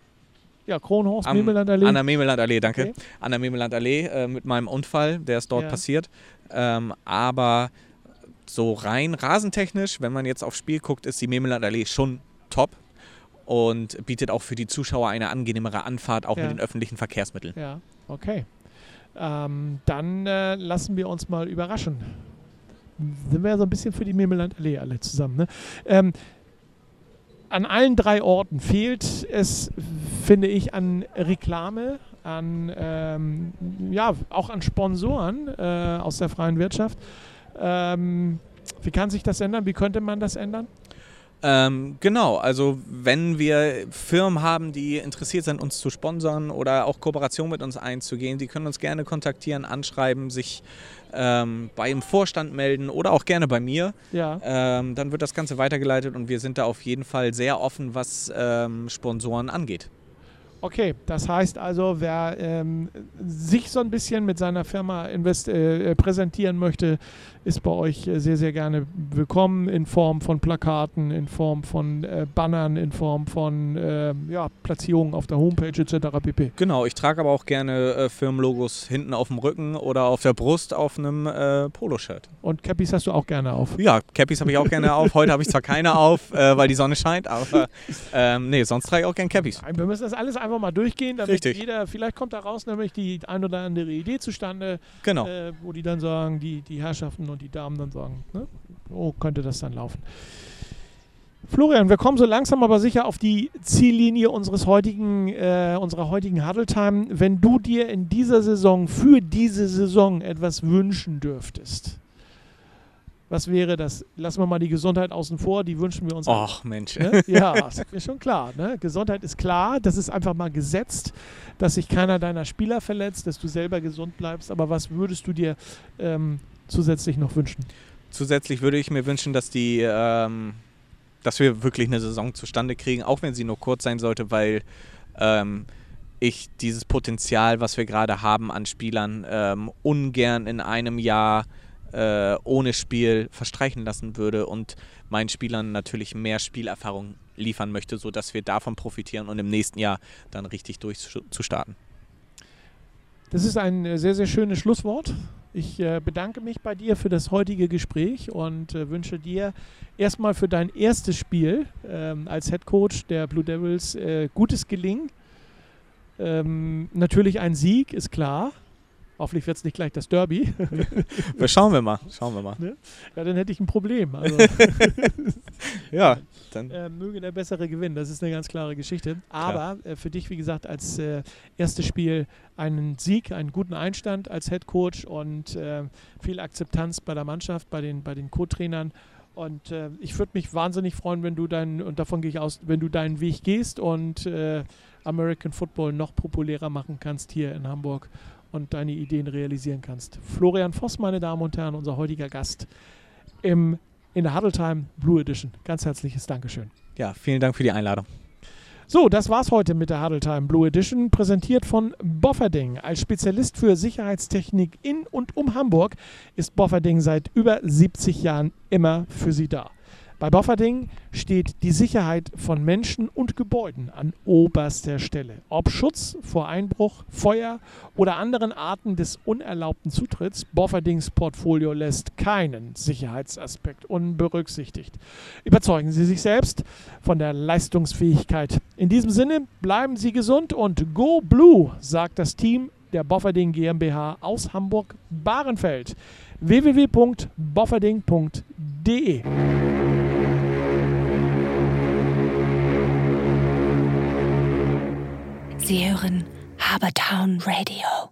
Ja, Kronhorst, Am- Memelanderlee. an der Memelandallee, danke. Okay. An der Memelandallee äh, mit meinem Unfall, der ist dort Ja. passiert. Ähm, aber so rein rasentechnisch, wenn man jetzt aufs Spiel guckt, ist die Memelandallee schon top und bietet auch für die Zuschauer eine angenehmere Anfahrt, auch Ja. mit den öffentlichen Verkehrsmitteln. Ja, okay. Ähm, dann äh, lassen wir uns mal überraschen. Sind wir ja so ein bisschen für die Memelandallee alle zusammen. Ne? Ähm, an allen drei Orten fehlt es, finde ich, an Reklame, an ähm, ja auch an Sponsoren äh, aus der freien Wirtschaft. Ähm, wie kann sich das ändern? Wie könnte man das ändern? Ähm, genau, also wenn wir Firmen haben, die interessiert sind, uns zu sponsern oder auch Kooperation mit uns einzugehen, die können uns gerne kontaktieren, anschreiben, sich ähm, beim Vorstand melden oder auch gerne bei mir. Ja. Ähm, dann wird das Ganze weitergeleitet und wir sind da auf jeden Fall sehr offen, was ähm, Sponsoren angeht. Okay, das heißt also, wer ähm, sich so ein bisschen mit seiner Firma invest äh, äh, präsentieren möchte, ist bei euch äh, sehr, sehr gerne willkommen in Form von Plakaten, in Form von äh, Bannern, in Form von ähm, ja, Platzierungen auf der Homepage etc. pp. Genau, ich trage aber auch gerne äh, Firmenlogos hinten auf dem Rücken oder auf der Brust auf einem äh, Poloshirt. Und Cappies hast du auch gerne auf. Ja, Cappies habe ich auch gerne auf. Heute habe ich zwar keine auf, äh, weil die Sonne scheint, aber ähm, nee, sonst trage ich auch gerne Cappies. Wir müssen das alles einfach mal durchgehen, damit Richtig. jeder, vielleicht kommt daraus nämlich die ein oder andere Idee zustande, Genau. äh, wo die dann sagen, die, die Herrschaften und die Damen dann sagen, ne? oh, könnte das dann laufen. Florian, wir kommen so langsam aber sicher auf die Ziellinie unseres heutigen, äh, unserer heutigen Huddle Time. Wenn du dir in dieser Saison, für diese Saison etwas wünschen dürftest, was wäre das? Lassen wir mal die Gesundheit außen vor, die wünschen wir uns. Och, Mensch. Ne? Ja, das ist mir schon klar. Ne? Gesundheit ist klar, das ist einfach mal gesetzt, dass sich keiner deiner Spieler verletzt, dass du selber gesund bleibst. Aber was würdest du dir ähm, zusätzlich noch wünschen? Zusätzlich würde ich mir wünschen, dass die, ähm, dass wir wirklich eine Saison zustande kriegen, auch wenn sie nur kurz sein sollte, weil ähm, ich dieses Potenzial, was wir gerade haben an Spielern, ähm, ungern in einem Jahr äh, ohne Spiel verstreichen lassen würde und meinen Spielern natürlich mehr Spielerfahrung liefern möchte, sodass wir davon profitieren und im nächsten Jahr dann richtig durchzustarten. Das ist ein äh, sehr, sehr schönes Schlusswort. Ich äh, bedanke mich bei dir für das heutige Gespräch und äh, wünsche dir erstmal für dein erstes Spiel ähm, als Head Coach der Blue Devils äh, gutes Gelingen. Ähm, natürlich ein Sieg, ist klar. Hoffentlich wird es nicht gleich das Derby. schauen wir mal, schauen wir mal. Ne? Ja, dann hätte ich ein Problem. Also, ja, dann. Äh, möge der Bessere gewinnen, das ist eine ganz klare Geschichte. Aber äh, für dich, wie gesagt, als äh, erstes Spiel einen Sieg, einen guten Einstand als Head Coach und äh, viel Akzeptanz bei der Mannschaft, bei den, bei den Co-Trainern. Und äh, ich würde mich wahnsinnig freuen, wenn du deinen, und davon gehe ich aus, wenn du deinen Weg gehst und äh, American Football noch populärer machen kannst hier in Hamburg und deine Ideen realisieren kannst. Florian Voss, meine Damen und Herren, unser heutiger Gast im, in der Huddle Time Blue Edition. Ganz herzliches Dankeschön. Ja, vielen Dank für die Einladung. So, das war's heute mit der Huddle Time Blue Edition, präsentiert von Bofferding. Als Spezialist für Sicherheitstechnik in und um Hamburg ist Bofferding seit über 70 Jahren immer für Sie da. Bei Bofferding steht die Sicherheit von Menschen und Gebäuden an oberster Stelle. Ob Schutz vor Einbruch, Feuer oder anderen Arten des unerlaubten Zutritts, Bofferdings Portfolio lässt keinen Sicherheitsaspekt unberücksichtigt. Überzeugen Sie sich selbst von der Leistungsfähigkeit. In diesem Sinne bleiben Sie gesund und Go Blue, sagt das Team der Bofferding GmbH aus Hamburg-Bahrenfeld. www.bofferding.de Sie hören Habertown Radio.